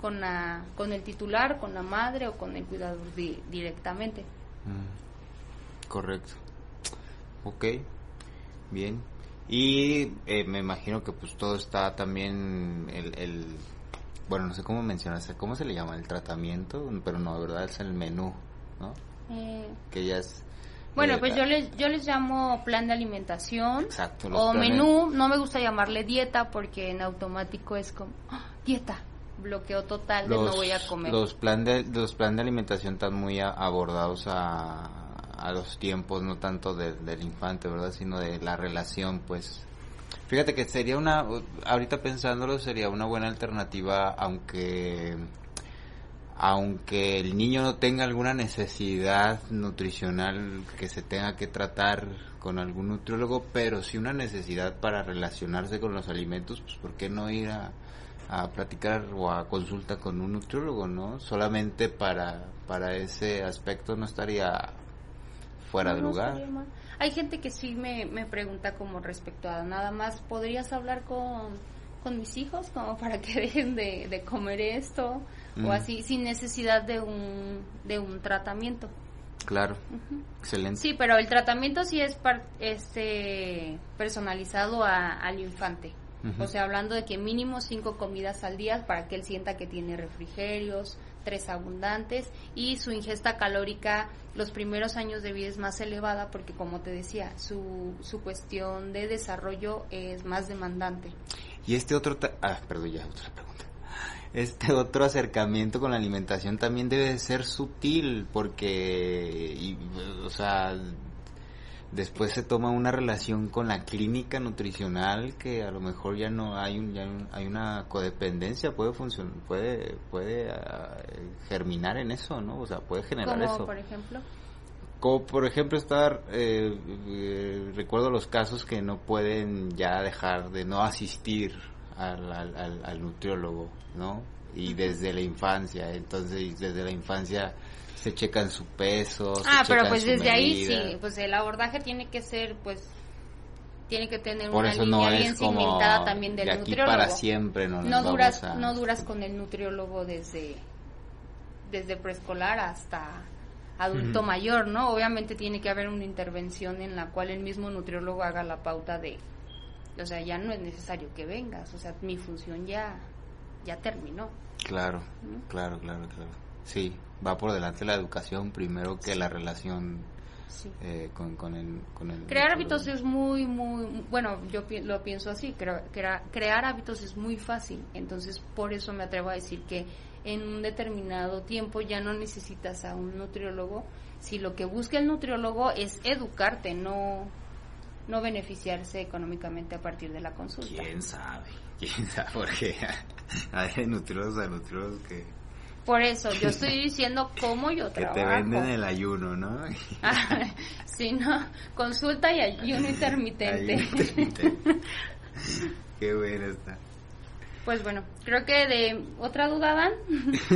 Speaker 3: con la con el titular, con la madre o con el cuidador di- directamente.
Speaker 2: Mm, Correcto. Ok, bien. Y eh, me imagino que pues todo está también el, el bueno, no sé cómo mencionaste, ¿cómo se le llama? El tratamiento, pero no, de verdad es el menú, ¿no?
Speaker 3: Eh,
Speaker 2: Que ya es...
Speaker 3: bueno,
Speaker 2: eh,
Speaker 3: pues yo les yo les llamo plan de alimentación
Speaker 2: Exacto,
Speaker 3: o
Speaker 2: planes-
Speaker 3: menú. No me gusta llamarle dieta porque en automático es como ¡Ah! dieta, bloqueo total de no voy a comer.
Speaker 2: Los plan de, los plan de alimentación están muy a- abordados a, a los tiempos, no tanto de- del infante, ¿verdad? Sino de la relación, pues, Fíjate que sería una, ahorita pensándolo, sería una buena alternativa, aunque aunque el niño no tenga alguna necesidad nutricional que se tenga que tratar con algún nutriólogo, pero sí una necesidad para relacionarse con los alimentos, pues ¿por qué no ir a, a platicar o a consulta con un nutriólogo, no? Solamente para, para ese aspecto no estaría fuera de lugar.
Speaker 3: Hay gente que sí me, me pregunta como respecto a nada más, ¿podrías hablar con, con mis hijos como para que dejen de, de comer esto?
Speaker 2: Mm.
Speaker 3: O así, sin necesidad de un, de un tratamiento.
Speaker 2: Claro, excelente.
Speaker 3: Sí, pero el tratamiento sí es par- este personalizado a- al infante. O sea, hablando de que mínimo cinco comidas al día para que él sienta que tiene refrigerios, tres abundantes y su ingesta calórica los primeros años de vida es más elevada porque, como te decía, su, su cuestión de desarrollo es más demandante.
Speaker 2: Y este otro, ah, perdón, ya otra pregunta. Este otro acercamiento con la alimentación también debe de ser sutil porque, o sea, después se toma una relación con la clínica nutricional que a lo mejor ya no hay un, ya hay una codependencia, puede funcionar, puede, puede ah, germinar en eso, ¿no? O sea, puede generar
Speaker 3: Como,
Speaker 2: eso.
Speaker 3: por ejemplo,
Speaker 2: Como por ejemplo estar, eh, eh, recuerdo los casos que no pueden ya dejar de no asistir al, al, al- al nutriólogo, ¿no? Y desde la infancia, entonces desde la infancia se checan su peso. se
Speaker 3: Ah, pero pues desde ahí sí, pues el abordaje tiene que ser, pues, tiene que tener
Speaker 2: Por
Speaker 3: una
Speaker 2: eso
Speaker 3: línea
Speaker 2: no
Speaker 3: bien cimentada también del
Speaker 2: de aquí
Speaker 3: nutriólogo.
Speaker 2: para siempre, no,
Speaker 3: no duras,
Speaker 2: a-
Speaker 3: no duras con el nutriólogo desde, desde preescolar hasta adulto mayor, ¿no? Obviamente tiene que haber una intervención en la cual el mismo nutriólogo haga la pauta de, o sea, ya no es necesario que vengas, o sea, mi función ya, ya terminó.
Speaker 2: Claro,
Speaker 3: ¿no?
Speaker 2: claro, claro, claro. Sí, va por delante la educación primero que la relación
Speaker 3: Sí.
Speaker 2: eh, con, con el... Con el
Speaker 3: Crear hábitos es muy, muy, bueno, yo pi- lo pienso así, crea- crea- crear hábitos es muy fácil, entonces por eso me atrevo a decir que en un determinado tiempo ya no necesitas a un nutriólogo, si lo que busca el nutriólogo es educarte, no, no beneficiarse económicamente a partir de la consulta.
Speaker 2: ¿Quién sabe? ¿Quién sabe? Porque hay nutriólogos a nutriólogos que,
Speaker 3: Por eso, yo estoy diciendo cómo yo
Speaker 2: que
Speaker 3: trabajo.
Speaker 2: te venden el ayuno, ¿no?
Speaker 3: si no, consulta y ayuno intermitente.
Speaker 2: Ayuno intermitente. Qué bueno está.
Speaker 3: Pues bueno, creo que de otra duda, Dan.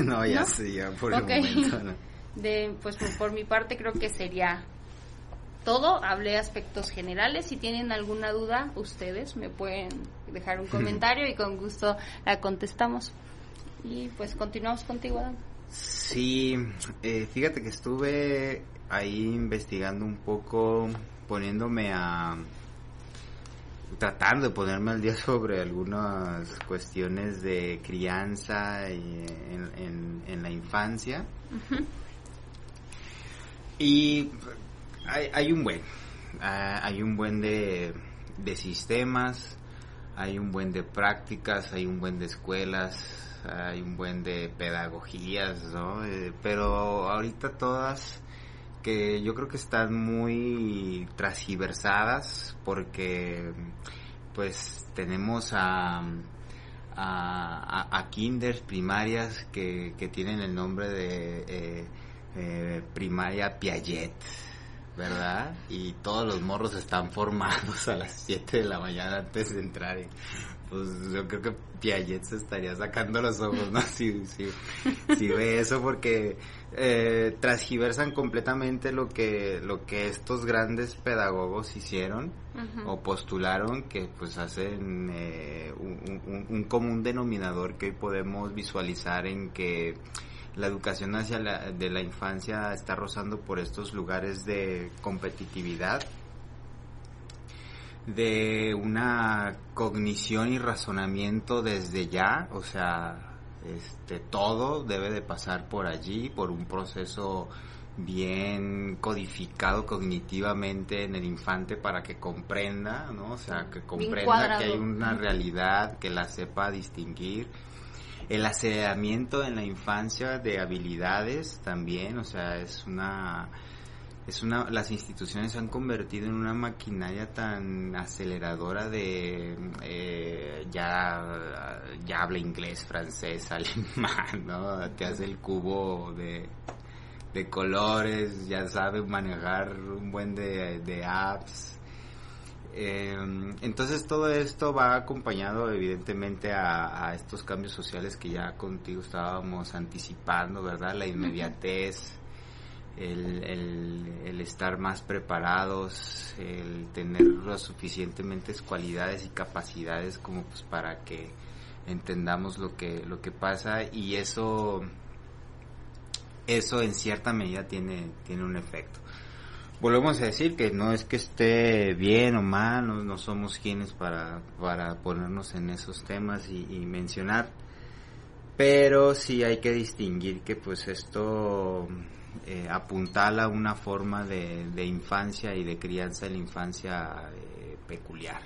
Speaker 2: No, ya
Speaker 3: ¿No?
Speaker 2: sé, ya por
Speaker 3: Ok.
Speaker 2: el momento, ¿no?
Speaker 3: De, pues por, por mi parte creo que sería todo. Hablé aspectos generales. Si tienen alguna duda, ustedes me pueden dejar un comentario y con gusto la contestamos. Y pues continuamos contigo, Dan.
Speaker 2: Sí, eh, fíjate que estuve ahí investigando un poco, poniéndome a... tratando de ponerme al día sobre algunas cuestiones de crianza y en, en- en la infancia. Y hay, hay un buen, ah, hay un buen de, de sistemas, hay un buen de prácticas, hay un buen de escuelas, hay un buen de pedagogías, ¿no? Eh, pero ahorita todas que yo creo que están muy transgiversadas porque pues tenemos a, a, a- kinders primarias que, que tienen el nombre de eh, eh, primaria Piaget, ¿verdad? Y todos los morros están formados a las 7 de la mañana antes de entrar. y, pues yo creo que Piaget se estaría sacando los ojos, ¿no? Si, si, si ve eso porque eh, transgiversan completamente lo que, lo que estos grandes pedagogos hicieron o postularon que pues hacen eh, un, un- un común denominador que hoy podemos visualizar en que la educación hacia la, de la infancia está rozando por estos lugares de competitividad de una cognición y razonamiento desde ya, o sea, este todo debe de pasar por allí, por un proceso bien codificado cognitivamente en el infante para que comprenda, ¿no? O sea, que comprenda que hay una realidad, que la sepa distinguir. El aceleramiento en la infancia de habilidades también, o sea, es una es una las instituciones se han convertido en una maquinaria tan aceleradora de eh, ya ya habla inglés francés alemán no te hace el cubo de de colores ya sabe manejar un buen de, de apps. Eh, entonces todo esto va acompañado evidentemente a, a, estos cambios sociales que ya contigo estábamos anticipando, ¿verdad? La inmediatez, el, el, estar más preparados, el tener las suficientemente cualidades y capacidades como pues para que entendamos lo que, lo que pasa y eso, eso en cierta medida tiene, tiene un efecto. Volvemos a decir que no es que esté bien o mal, no, no somos quienes para, para ponernos en esos temas y mencionar, pero sí hay que distinguir que pues esto eh, apuntala una forma de, de, infancia y de crianza en la infancia eh, peculiar.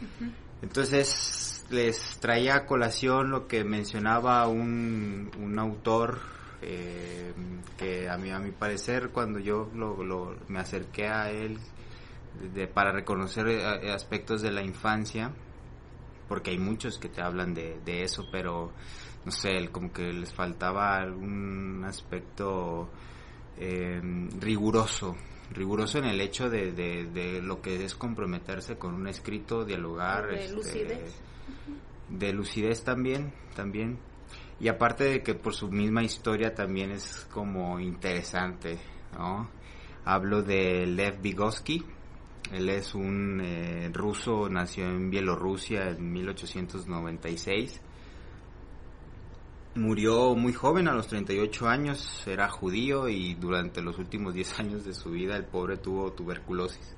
Speaker 2: Uh -huh. Entonces les traía a colación lo que mencionaba un, un autor eh, que a mí a mi parecer cuando yo lo, lo, me acerqué a él de, para reconocer eh, aspectos de la infancia porque hay muchos que te hablan de, de eso pero no sé como que les faltaba algún aspecto eh, riguroso, riguroso en el hecho de, de, de, lo que es comprometerse con un escrito, dialogar,
Speaker 3: de este, lucidez,
Speaker 2: de lucidez también, también, y aparte de que por su misma historia también es como interesante, ¿no? Hablo de Lev Vygotsky, él es un eh, ruso, nació en Bielorrusia en 1896 murió muy joven, a los 38 años, era judío y durante los últimos 10 años de su vida el pobre tuvo tuberculosis.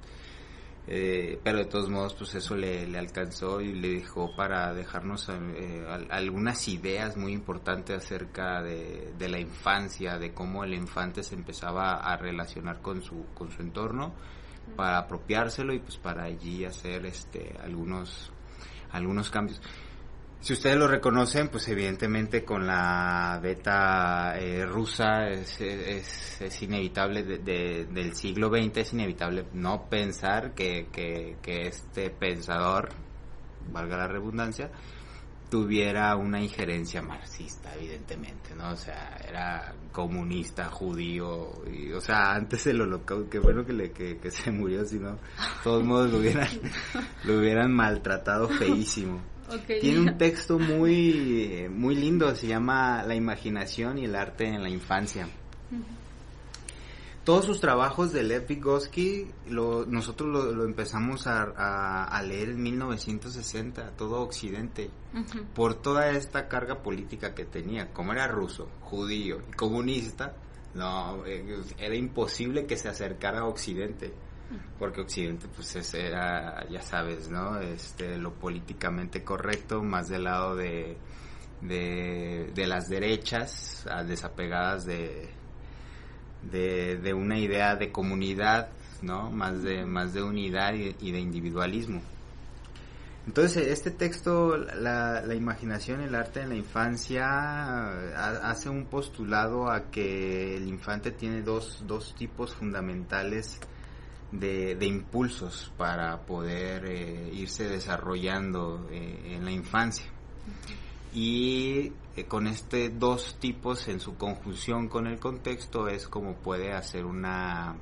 Speaker 2: Eh, pero de todos modos, pues eso le, alcanzó y le dejó para dejarnos eh, algunas ideas muy importantes acerca de, de, la infancia, de cómo el infante se empezaba a relacionar con su, con su entorno para apropiárselo y pues para allí hacer este algunos algunos cambios. Si ustedes lo reconocen, pues evidentemente con la beta eh, rusa es, es, es inevitable de, de, del siglo XX, es inevitable no pensar que, que, que, este pensador, valga la redundancia, tuviera una injerencia marxista, evidentemente, ¿no? O sea, era comunista, judío, y, o sea, antes del holocausto, qué bueno que, le, que, que se murió, si no, de todos modos lo hubieran, lo hubieran maltratado feísimo.
Speaker 3: Okay.
Speaker 2: Tiene un texto muy, muy lindo, se llama La imaginación y el arte en la infancia. Uh -huh. Todos sus trabajos de Lev Vygotsky, lo, nosotros lo, lo empezamos a, a, a, leer en 1960, todo Occidente, uh -huh. por toda esta carga política que tenía. Como era ruso, judío y comunista, no, eh, era imposible que se acercara a Occidente porque Occidente pues era ya sabes no este lo políticamente correcto más del lado de de, de las derechas desapegadas de, de, de una idea de comunidad no más de más de unidad y, y de individualismo. Entonces este texto la, la imaginación el arte en la infancia hace un postulado a que el infante tiene dos, dos tipos fundamentales de, de, impulsos para poder eh, irse desarrollando eh, en la infancia. Y eh, con este dos tipos en su conjunción con el contexto es como puede hacer una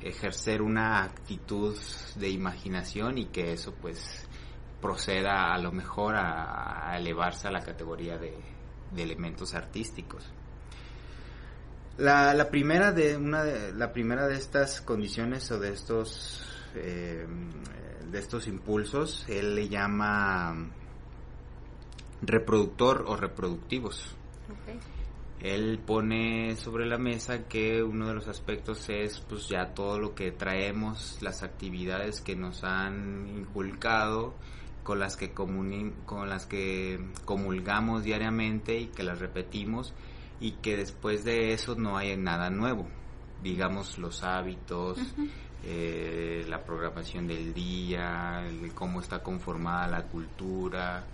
Speaker 2: ejercer una actitud de imaginación y que eso pues proceda a lo mejor a, a elevarse a la categoría de, de elementos artísticos. La, la, primera de una de, la primera de estas condiciones o de estos eh, de estos impulsos él le llama reproductor o reproductivos.
Speaker 3: Okay.
Speaker 2: Él pone sobre la mesa que uno de los aspectos es pues ya todo lo que traemos, las actividades que nos han inculcado, con las que con las que comulgamos diariamente y que las repetimos y que después de eso no hay nada nuevo. Digamos los hábitos, uh -huh. eh, la programación del día, el, cómo está conformada la cultura,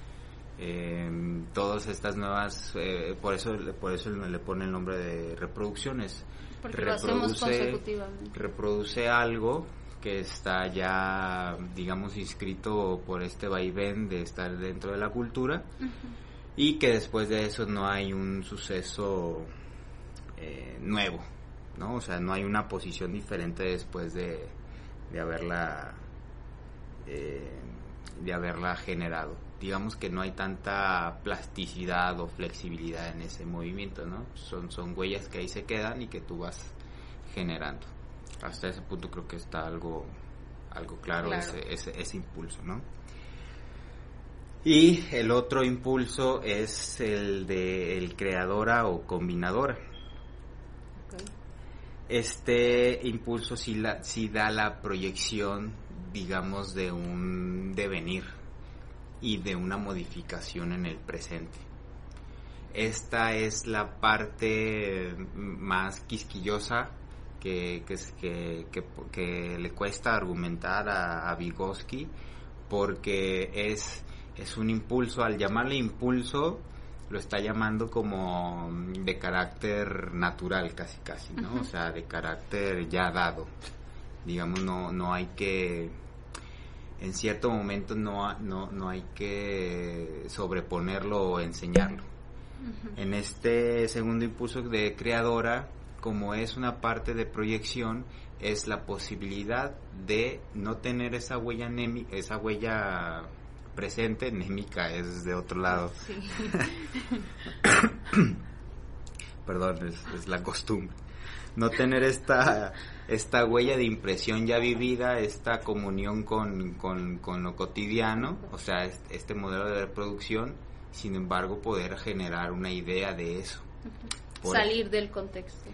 Speaker 2: Eh, todas estas nuevas, eh, por eso por eso le pone el nombre de reproducciones.
Speaker 3: Porque lo hacemos consecutivamente.
Speaker 2: reproduce algo que está ya, digamos, inscrito por este vaivén de estar dentro de la cultura y que después de eso no hay un suceso eh, nuevo, ¿no? O sea, no hay una posición diferente después de, de haberla eh, de haberla generado. Digamos que no hay tanta plasticidad o flexibilidad en ese movimiento, ¿no? Son, son huellas que ahí se quedan y que tú vas generando. Hasta ese punto creo que está algo, algo claro, Ese, ese, ese impulso, ¿no? Y el otro impulso es el de el creadora o combinadora. Este impulso sí, la, sí da la proyección, digamos, de un devenir y de una modificación en el presente. Esta es la parte más quisquillosa que, que, que, que le cuesta argumentar a, a Vygotsky porque es es un impulso, al llamarle impulso, lo está llamando como de carácter natural casi casi, ¿no? O sea, de carácter ya dado. Digamos, no, no hay que, en cierto momento no, no, no hay que sobreponerlo o enseñarlo. En este segundo impulso de creadora, como es una parte de proyección, es la posibilidad de no tener esa huella, esa huella presente, Némica es de otro lado. Perdón, es, la costumbre. No tener esta, esta huella de impresión ya vivida, esta comunión con, con, lo cotidiano, o sea, este modelo de reproducción, sin embargo, poder generar una idea de eso.
Speaker 3: Salir del contexto.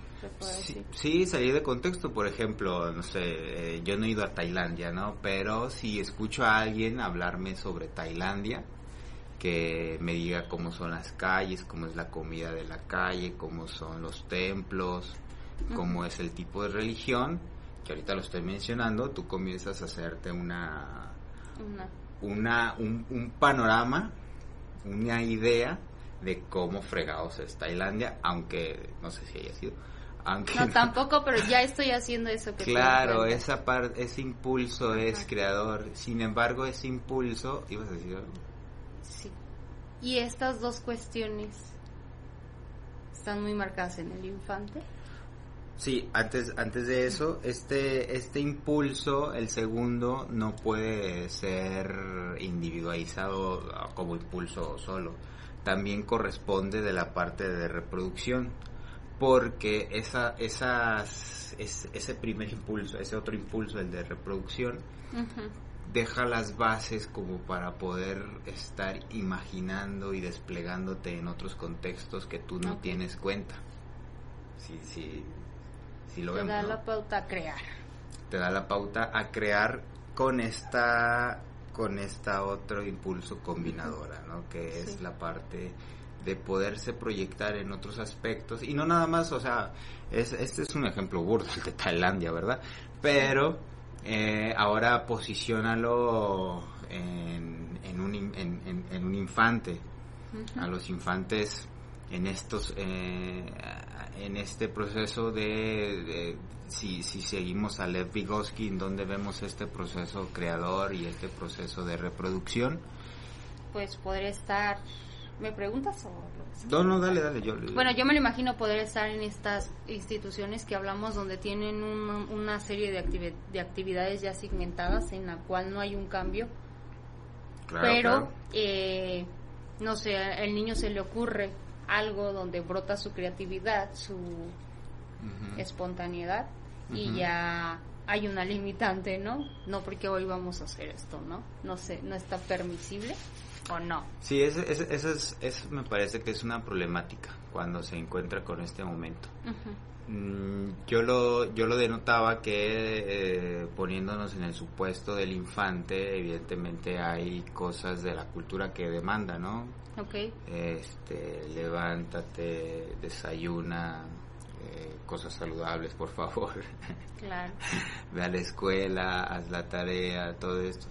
Speaker 2: Sí, salir de contexto, por ejemplo, no sé, eh, yo no he ido a Tailandia, ¿no? Pero si escucho a alguien hablarme sobre Tailandia, que me diga cómo son las calles, cómo es la comida de la calle, cómo son los templos, cómo es el tipo de religión, que ahorita lo estoy mencionando, tú comienzas a hacerte una, una. un, un panorama, una idea de cómo fregados es Tailandia, aunque no sé si haya sido
Speaker 3: no, tampoco, pero ya estoy haciendo eso que
Speaker 2: Claro, esa parte, ese impulso es creador. Sin embargo, ese impulso, ibas a decir algo.
Speaker 3: Sí. Y estas dos cuestiones están muy marcadas en el infante.
Speaker 2: Sí, antes, antes de eso, este, este impulso, el segundo, no puede ser individualizado como impulso solo. También corresponde de la parte de reproducción porque esa, esas, ese primer impulso, ese otro impulso, el de reproducción, deja las bases como para poder estar imaginando y desplegándote en otros contextos que tú no tienes cuenta. Si, si, si lo
Speaker 3: Te da la pauta a crear.
Speaker 2: Te da la pauta a crear con esta con esta otro impulso combinadora, ¿no? Que es la parte de poderse proyectar en otros aspectos y no nada más, o sea, es, este es un ejemplo burdo de Tailandia, ¿verdad? Pero eh, ahora posicionalo en, en, un, en, en, un infante, a los infantes en estos eh, en este proceso de, si, si seguimos a Lev Vygotsky en donde vemos este proceso creador y este proceso de reproducción
Speaker 3: pues podría estar ¿Me preguntas o
Speaker 2: No, no, dale, dale. Yo,
Speaker 3: bueno, yo me lo imagino poder estar en estas instituciones que hablamos donde tienen una serie de, de actividades ya segmentadas en la cual no hay un cambio. pero, Eh, no sé, al niño se le ocurre algo donde brota su creatividad, su espontaneidad y ya hay una limitante, ¿no? No porque hoy vamos a hacer esto, ¿no? No sé, no está permisible o no.
Speaker 2: Sí, eso, es, me parece que es una problemática cuando se encuentra con este momento. Mm, yo lo yo lo denotaba que eh, poniéndonos en el supuesto del infante, evidentemente hay cosas de la cultura que demanda, ¿no?
Speaker 3: Okay.
Speaker 2: Este, levántate, desayuna, eh, cosas saludables, por favor.
Speaker 3: Claro.
Speaker 2: Ve a la escuela, haz la tarea, todo esto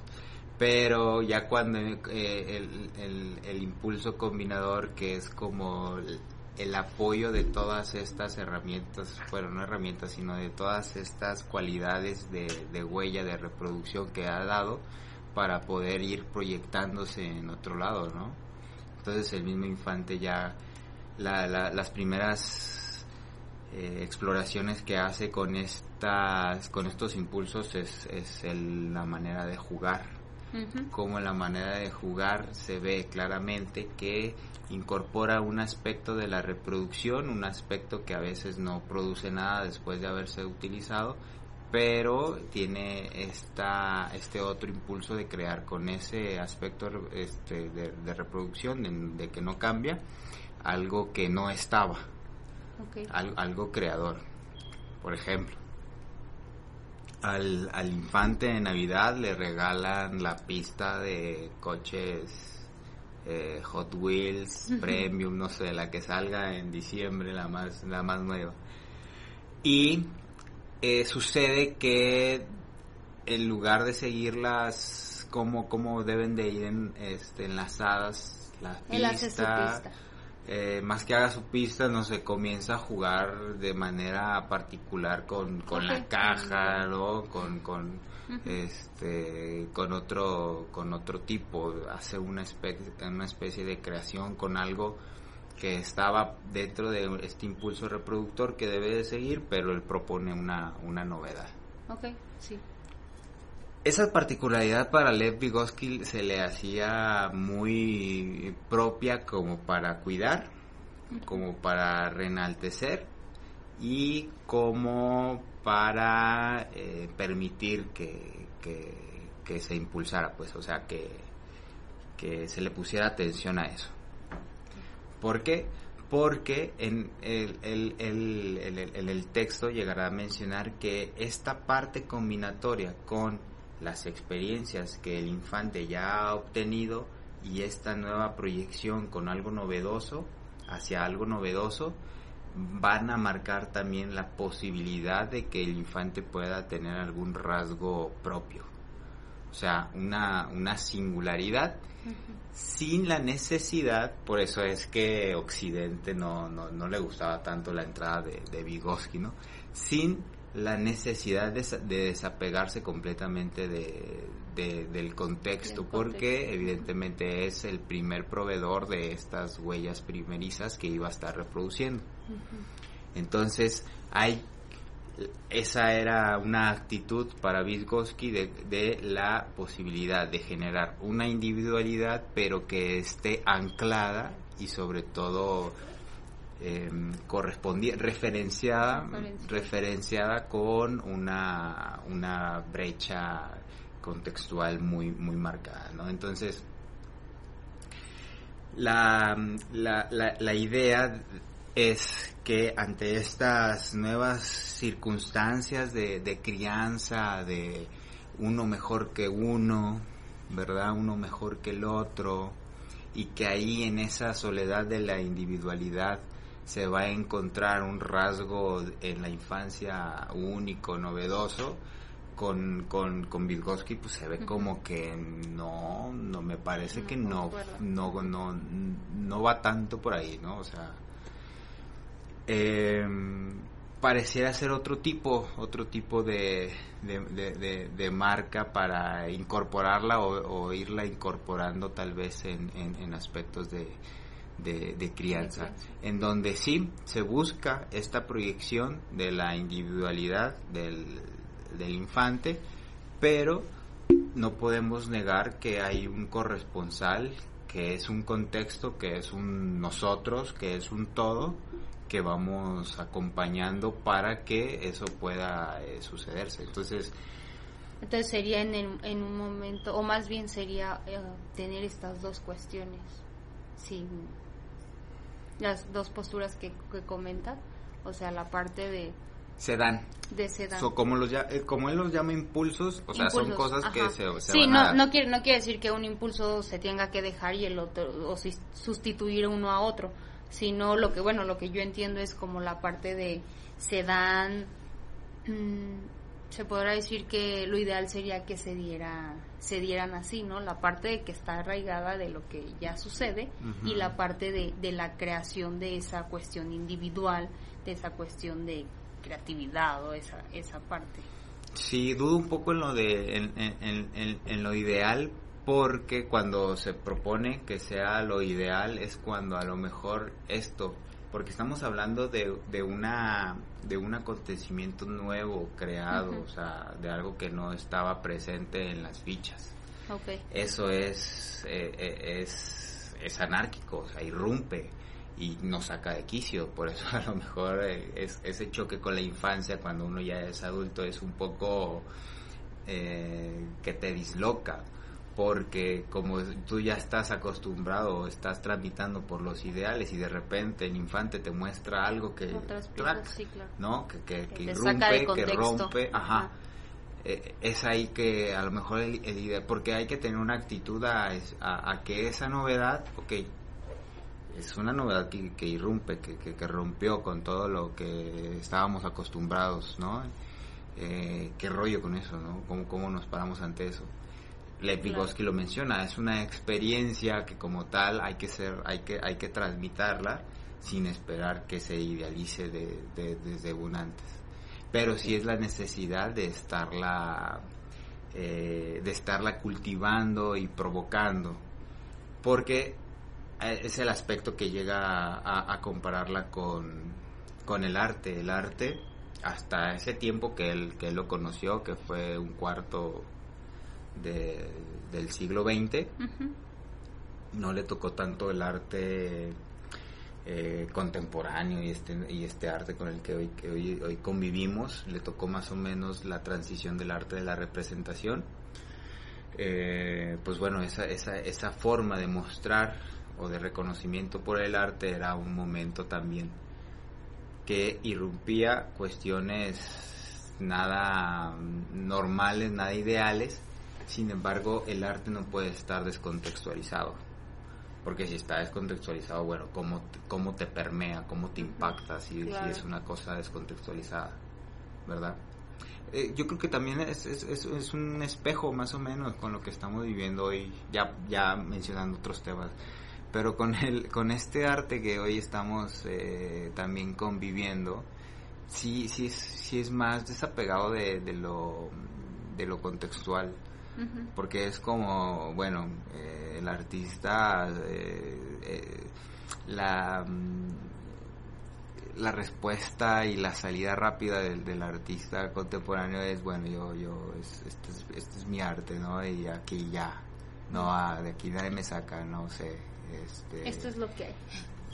Speaker 2: pero ya cuando eh, el, el, el, impulso combinador que es como el, el, apoyo de todas estas herramientas, bueno, no herramientas, sino de todas estas cualidades de, de huella de reproducción que ha dado para poder ir proyectándose en otro lado, ¿no? Entonces el mismo infante ya, la, la, las primeras eh, exploraciones que hace con estas, con estos impulsos es, es el, la manera de jugar, como la manera de jugar se ve claramente que incorpora un aspecto de la reproducción, un aspecto que a veces no produce nada después de haberse utilizado, pero tiene esta, este otro impulso de crear con ese aspecto este, de, reproducción, de, que no cambia, algo que no estaba, algo creador. Por ejemplo, al, al infante de Navidad le regalan la pista de coches eh, Hot Wheels Premium, no sé, la que salga en diciembre, la más, la más nueva. Y eh, sucede que en lugar de seguirlas como, como deben de ir en, este, enlazadas, la pista, eh, más que haga su pista, no se comienza a jugar de manera particular con, con la caja, ¿no? Con, con, este, con otro, con otro tipo, hace una especie, una especie de creación con algo que estaba dentro de este impulso reproductor que debe de seguir, pero él propone una, una novedad.
Speaker 3: Ok, sí.
Speaker 2: Esa particularidad para Lev Vygotsky se le hacía muy propia como para cuidar, como para renaltecer y como para eh, permitir que, que, se impulsara, pues, o sea, que, que se le pusiera atención a eso. ¿Por qué? Porque en el, el, el, el, texto llegará a mencionar que esta parte combinatoria con las experiencias que el infante ya ha obtenido y esta nueva proyección con algo novedoso hacia algo novedoso van a marcar también la posibilidad de que el infante pueda tener algún rasgo propio. O sea, una, una singularidad sin la necesidad, por eso es que Occidente no, no, no le gustaba tanto la entrada de, de Vygotsky, ¿no? Sin la necesidad de, desapegarse completamente de, del contexto, porque evidentemente es el primer proveedor de estas huellas primerizas que iba a estar reproduciendo. Entonces, hay esa era una actitud para Vygotsky de, de, la posibilidad de generar una individualidad, pero que esté anclada y sobre todo eh, referenciada, referenciada con una, una brecha contextual muy, muy marcada, ¿no? Entonces, la, la, la, idea es que ante estas nuevas circunstancias de, de crianza, de uno mejor que uno, ¿verdad? Uno mejor que el otro, y que ahí en esa soledad de la individualidad se va a encontrar un rasgo en la infancia único, novedoso, con, con, con Vygotsky pues se ve como que no, no me parece que no, no, no, no va tanto por ahí, ¿no? O sea, eh, pareciera ser otro tipo, otro tipo de, de, de, marca para incorporarla o, irla incorporando tal vez en, en aspectos de, de, crianza, en donde sí se busca esta proyección de la individualidad del, del infante, pero no podemos negar que hay un corresponsal, que es un contexto, que es un nosotros, que es un todo, que vamos acompañando para que eso pueda eh, sucederse. Entonces,
Speaker 3: entonces sería en, en un momento, o más bien sería eh, tener estas dos cuestiones sin las dos posturas que, que comenta, o sea, la parte de
Speaker 2: se dan.
Speaker 3: De sedán.
Speaker 2: como, los, eh, como él los llama impulsos, o sea, son cosas que se, se
Speaker 3: sí, no, no, quiere, no quiere decir que un impulso se tenga que dejar y el otro, o sustituir uno a otro, sino lo que, bueno, lo que yo entiendo es como la parte de se dan, mm, se podrá decir que lo ideal sería que se diera se dieran así, ¿no? La parte de que está arraigada de lo que ya sucede y la parte de, de la creación de esa cuestión individual, de esa cuestión de creatividad o esa, esa parte.
Speaker 2: Sí, dudo un poco en lo de en, en- en- en lo ideal porque cuando se propone que sea lo ideal es cuando a lo mejor esto porque estamos hablando de, de una de un acontecimiento nuevo creado, o sea, de algo que no estaba presente en las fichas. Eso es eh, eh, es es anárquico, o sea, irrumpe y nos saca de quicio, por eso a lo mejor eh, es, ese choque con la infancia cuando uno ya es adulto es un poco eh, que te disloca, porque como tú ya estás acostumbrado estás tramitando por los ideales y de repente el infante te muestra algo que,
Speaker 3: Otras piezas,
Speaker 2: ¡trac!
Speaker 3: sí, claro.
Speaker 2: ¿no? que, que,
Speaker 3: Que
Speaker 2: que irrumpe, que rompe, ajá. Eh, es ahí que a lo mejor el, el idea, porque hay que tener una actitud a, es- a, a que esa novedad, ok, es una novedad que, que irrumpe, que, que, que rompió con todo lo que estábamos acostumbrados, ¿no? Eh, ¿Qué rollo con eso, no? ¿Cómo, cómo nos paramos ante eso? Lev
Speaker 3: Claro.
Speaker 2: Vygotsky lo menciona, es una experiencia que como tal hay que ser, hay que, hay que transmitirla sin esperar que se idealice de, de- desde un antes. Pero sí es la necesidad de estarla, eh, de estarla cultivando y provocando, porque eh, es el aspecto que llega a, a compararla con, con el arte. El arte, hasta ese tiempo que él, que él lo conoció, que fue un cuarto de- del siglo XX, no le tocó tanto el arte eh, contemporáneo y este y este arte con el que hoy, que hoy hoy convivimos. Le tocó más o menos la transición del arte de la representación. Eh, pues bueno esa, esa esa forma de mostrar o de reconocimiento por el arte era un momento también que irrumpía cuestiones nada normales nada ideales sin embargo el arte no puede estar descontextualizado. Porque si está descontextualizado, bueno, ¿cómo, te- cómo te permea, cómo te impacta si, es una cosa descontextualizada, ¿verdad? Eh, yo creo que también es, es, es, es un espejo más o menos con lo que estamos viviendo hoy, ya, ya mencionando otros temas, pero con, el, con este arte que hoy estamos eh, también conviviendo, sí, sí, es, sí es más desapegado de, de, lo, de lo contextual Porque es como, bueno, eh, el artista, eh, eh, la, mm, la respuesta y la salida rápida del, del artista contemporáneo es, bueno, yo, yo, es, este, es, este es mi arte, ¿no? Y aquí ya, no, ah, de aquí nadie me saca, no sé, este...
Speaker 3: Esto es lo que hay.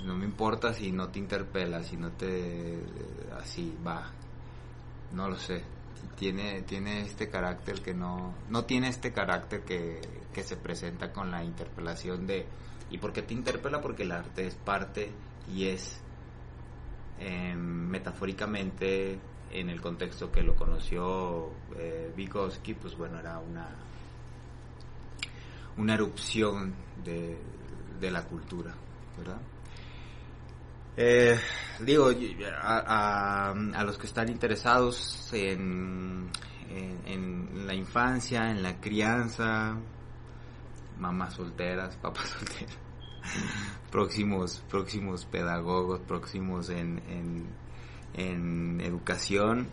Speaker 2: No me importa si no te interpela, si no te... así, va. No lo sé. Tiene, tiene este carácter que no... No tiene este carácter que, que se presenta con la interpelación de... ¿Y por qué te interpela? Porque el arte es parte y es eh, metafóricamente en el contexto que lo conoció eh, Vygotsky, pues bueno, era una una erupción de, de la cultura, ¿verdad? Eh, digo, a, a- los que están interesados en, en, la infancia, en la crianza, mamás solteras, papás solteros, próximos, próximos pedagogos, próximos en, en, en educación,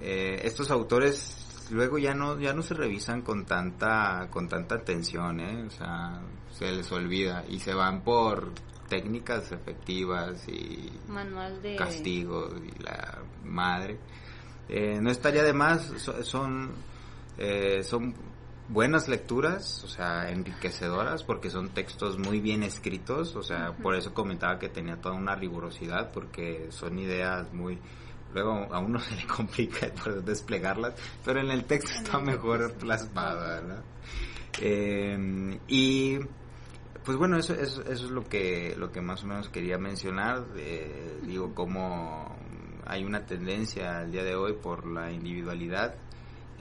Speaker 2: eh, estos autores luego ya no ya no se revisan con tanta con tanta atención ¿eh? o sea se les olvida y se van por técnicas efectivas y
Speaker 3: Manual de...
Speaker 2: castigos y la madre Eh, no estaría de más. So- son eh, son buenas lecturas o sea enriquecedoras porque son textos muy bien escritos. O sea por eso comentaba que tenía toda una rigurosidad porque son ideas muy luego a uno se le complica poder desplegarlas pero en el texto está mejor plasmada ¿verdad? Eh, y pues bueno eso, eso, eso es lo que lo que más o menos quería mencionar eh, digo como hay una tendencia al día de hoy por la individualidad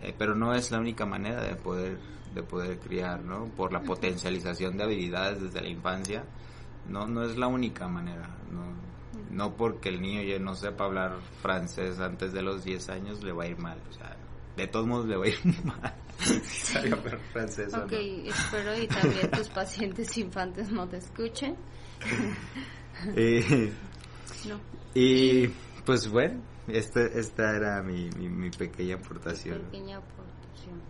Speaker 2: eh, pero no es la única manera de poder de poder criar no por la potencialización de habilidades desde la infancia no no es la única manera no no porque el niño ya no sepa hablar francés antes de los 10 años le va a ir mal o sea de todos modos le va a ir mal. Hablar francés
Speaker 3: Ok,
Speaker 2: no.
Speaker 3: espero y también tus pacientes infantes no te escuchen.
Speaker 2: Eh,
Speaker 3: No.
Speaker 2: y pues bueno, esta, esta era mi, mi, mi pequeña aportación.
Speaker 3: Pequeña aportación.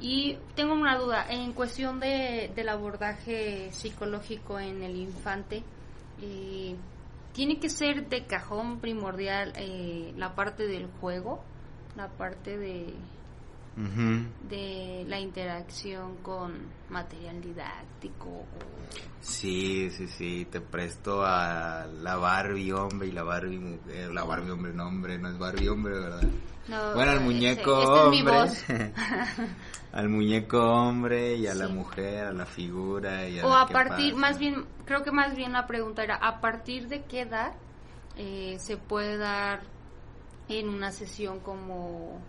Speaker 3: Y tengo una duda, en cuestión de, del abordaje psicológico en el infante, eh, ¿tiene que ser de cajón primordial eh, la parte del juego, la parte de, De la interacción con material didáctico? o-
Speaker 2: Sí, sí, sí, te presto a la Barbie hombre y la Barbie mujer, la Barbie hombre, no hombre, no es Barbie hombre, ¿verdad?
Speaker 3: No,
Speaker 2: Bueno, al
Speaker 3: ese-
Speaker 2: muñeco hombre, al muñeco hombre y a la mujer, a la figura y a
Speaker 3: O a partir,
Speaker 2: pasa.
Speaker 3: más bien, creo que más bien la pregunta era, ¿a partir de qué edad eh, se puede dar en una sesión como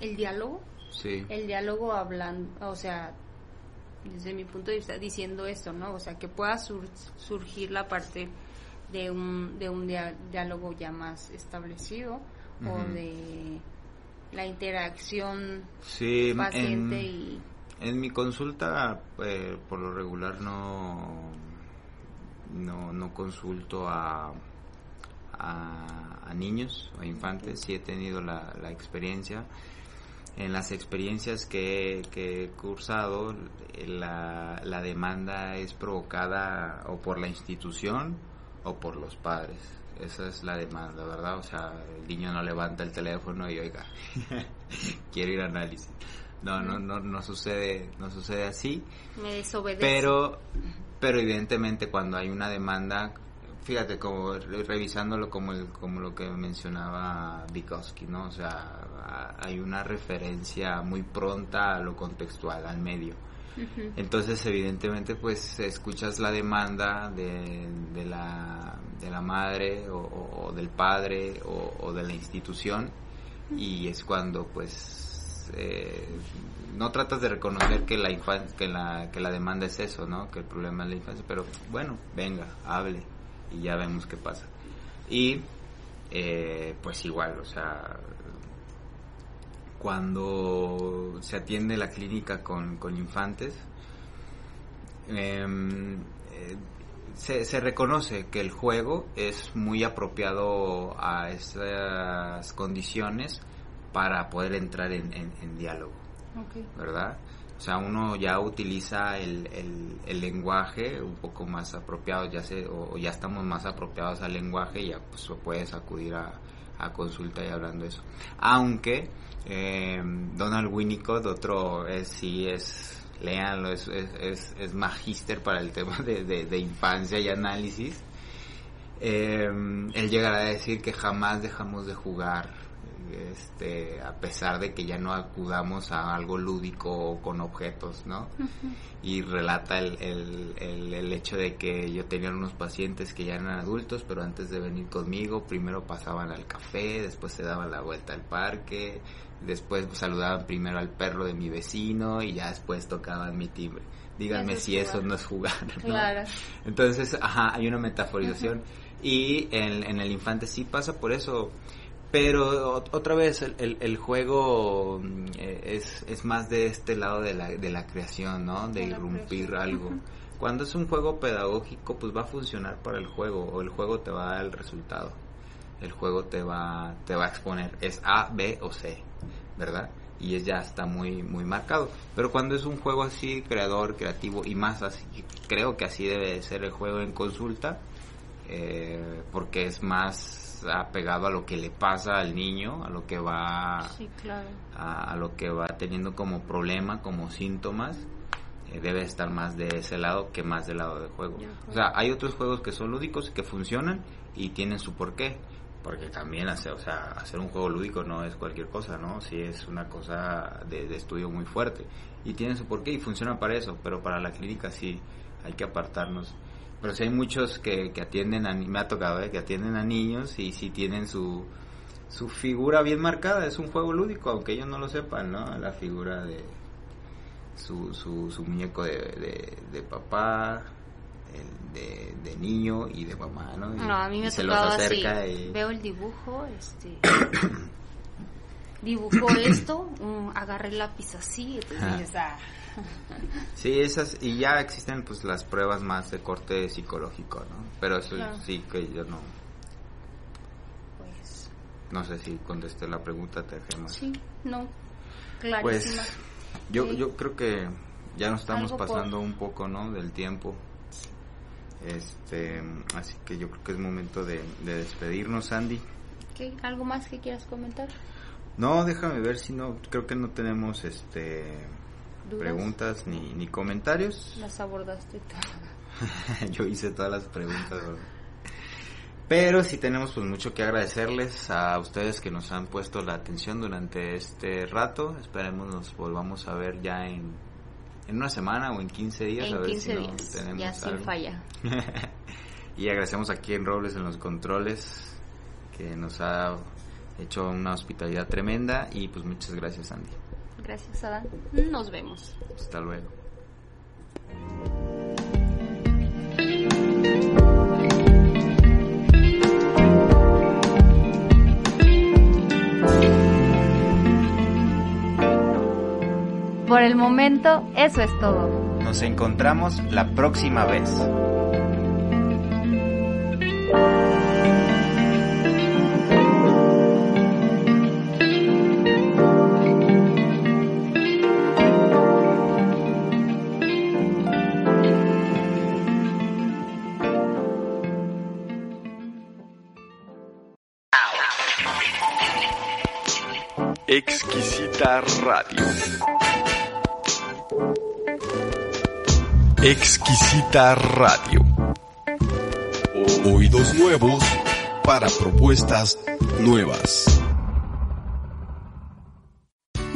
Speaker 3: el diálogo?
Speaker 2: Sí.
Speaker 3: El diálogo hablando, o sea, desde mi punto de vista, diciendo esto, ¿no? O sea, que pueda sur- surgir la parte de un, de un diálogo ya más establecido o de la interacción
Speaker 2: Sí,
Speaker 3: paciente
Speaker 2: en,
Speaker 3: y...
Speaker 2: en mi consulta, eh, por lo regular no, no, no consulto a, a, a niños o infantes, sí he tenido la, la experiencia. En las experiencias que, que he cursado, la, la demanda es provocada o por la institución o por los padres. Esa es la demanda, ¿verdad? O sea, el niño no levanta el teléfono y oiga, quiero ir a análisis. No, no, no, no sucede, no sucede así.
Speaker 3: Me desobedece.
Speaker 2: Pero, pero evidentemente cuando hay una demanda, fíjate, como re- revisándolo como el, como lo que mencionaba Vygotsky, ¿no? O sea, a- hay una referencia muy pronta a lo contextual, al medio. Entonces, evidentemente, pues escuchas la demanda de, de, la, de la madre o, o- o del padre o, o de la institución y es cuando, pues, eh, no tratas de reconocer que la, infan- que, la, que la demanda es eso, ¿no? Que el problema es la infancia, pero bueno, venga, hable y ya vemos qué pasa. Y, eh, pues igual, o sea, cuando se atiende la clínica con, con infantes, em, eh, se, se reconoce que el juego es muy apropiado a esas condiciones para poder entrar en, en- en diálogo. ¿verdad? O sea, uno ya utiliza el, el- lenguaje un poco más apropiado, ya se, o, ya estamos más apropiados al lenguaje y ya pues, puedes acudir a, a consulta y hablando de eso. Aunque eh, Donald Winnicott, otro es, sí es, léanlo, es, es, es, es magíster para el tema de, de- de infancia y análisis. Eh, él llegará a decir que jamás dejamos de jugar, este, a pesar de que ya no acudamos a algo lúdico con objetos, ¿no? y relata el, el, el, el hecho de que yo tenía unos pacientes que ya eran adultos, pero antes de venir conmigo, primero pasaban al café, después se daban la vuelta al parque, después saludaban primero al perro de mi vecino y ya después tocaban mi timbre. Díganme
Speaker 3: Eso es
Speaker 2: si eso no es jugar. ¿no?
Speaker 3: Claro.
Speaker 2: Entonces, ajá, hay una metaforización. Y en, en el infante sí pasa por eso. Pero ot- otra vez, el, el, el juego mm, eh, es, es más de este lado de la, de la creación, ¿no? De irrumpir algo. Cuando es un juego pedagógico, pues va a funcionar para el juego, o el juego te va a dar el resultado. El juego te va, te va a exponer, es A, B o C, ¿verdad? Y es ya está muy, muy marcado. Pero cuando es un juego así, creador, creativo, y más así, creo que así debe de ser el juego en consulta, eh, porque es más apegado a lo que le pasa al niño, a lo que va
Speaker 3: Sí, claro.
Speaker 2: a, a lo que va teniendo como problema, como síntomas, eh, debe estar más de ese lado que más del lado del juego. O sea, hay otros juegos que son lúdicos que funcionan y tienen su porqué. Porque también hacer, o sea, hacer un juego lúdico no es cualquier cosa, ¿no? Sí es una cosa de, de estudio muy fuerte. Y tienen su porqué y funciona para eso, pero para la clínica sí hay que apartarnos. Pero sí hay muchos que, que atienden a, me ha tocado, ¿eh? que atienden a niños y sí tienen su, su figura bien marcada, es un juego lúdico, aunque ellos no lo sepan, ¿no? La figura de su, su, su muñeco de, de, de papá, de, de niño y de mamá, ¿no? Y-
Speaker 3: No, a mí me ha
Speaker 2: se
Speaker 3: tocado así.
Speaker 2: y...
Speaker 3: Veo el dibujo, este, dibujó esto, um, agarré el lápiz así, entonces ah,
Speaker 2: Sí, esas, y ya existen pues las pruebas más de corte psicológico, ¿no? Pero eso
Speaker 3: Claro.
Speaker 2: sí que yo no,
Speaker 3: pues
Speaker 2: no sé si contesté la pregunta, te dejé más.
Speaker 3: sí, no,
Speaker 2: Pues
Speaker 3: clarísima.
Speaker 2: yo,
Speaker 3: Sí.
Speaker 2: yo creo que ya nos estamos
Speaker 3: por-
Speaker 2: pasando un poco, ¿no? Del tiempo. Este, así que yo creo que es momento de, de despedirnos, Andy.
Speaker 3: ¿Qué? ¿Algo más que quieras comentar?
Speaker 2: No, déjame ver si no, creo que no tenemos este
Speaker 3: ¿Dudas?
Speaker 2: preguntas ni, ni comentarios.
Speaker 3: Las abordaste todas.
Speaker 2: Yo hice todas las preguntas. Pero sí tenemos pues mucho que agradecerles a ustedes que nos han puesto la atención durante este rato. Esperemos nos volvamos a ver ya en, en una semana o en 15 días. a
Speaker 3: En
Speaker 2: ver
Speaker 3: 15
Speaker 2: si no
Speaker 3: días,
Speaker 2: tenemos
Speaker 3: ya sin
Speaker 2: algo.
Speaker 3: falla.
Speaker 2: y agradecemos aquí en Robles en los controles que nos ha hecho una hospitalidad tremenda y pues muchas gracias Andy.
Speaker 3: Gracias, Adán. Nos vemos.
Speaker 2: Hasta luego.
Speaker 4: Por el momento, eso es todo.
Speaker 2: Nos encontramos la próxima vez.
Speaker 1: Exquisita Radio. Exquisita Radio. Oídos nuevos para propuestas nuevas.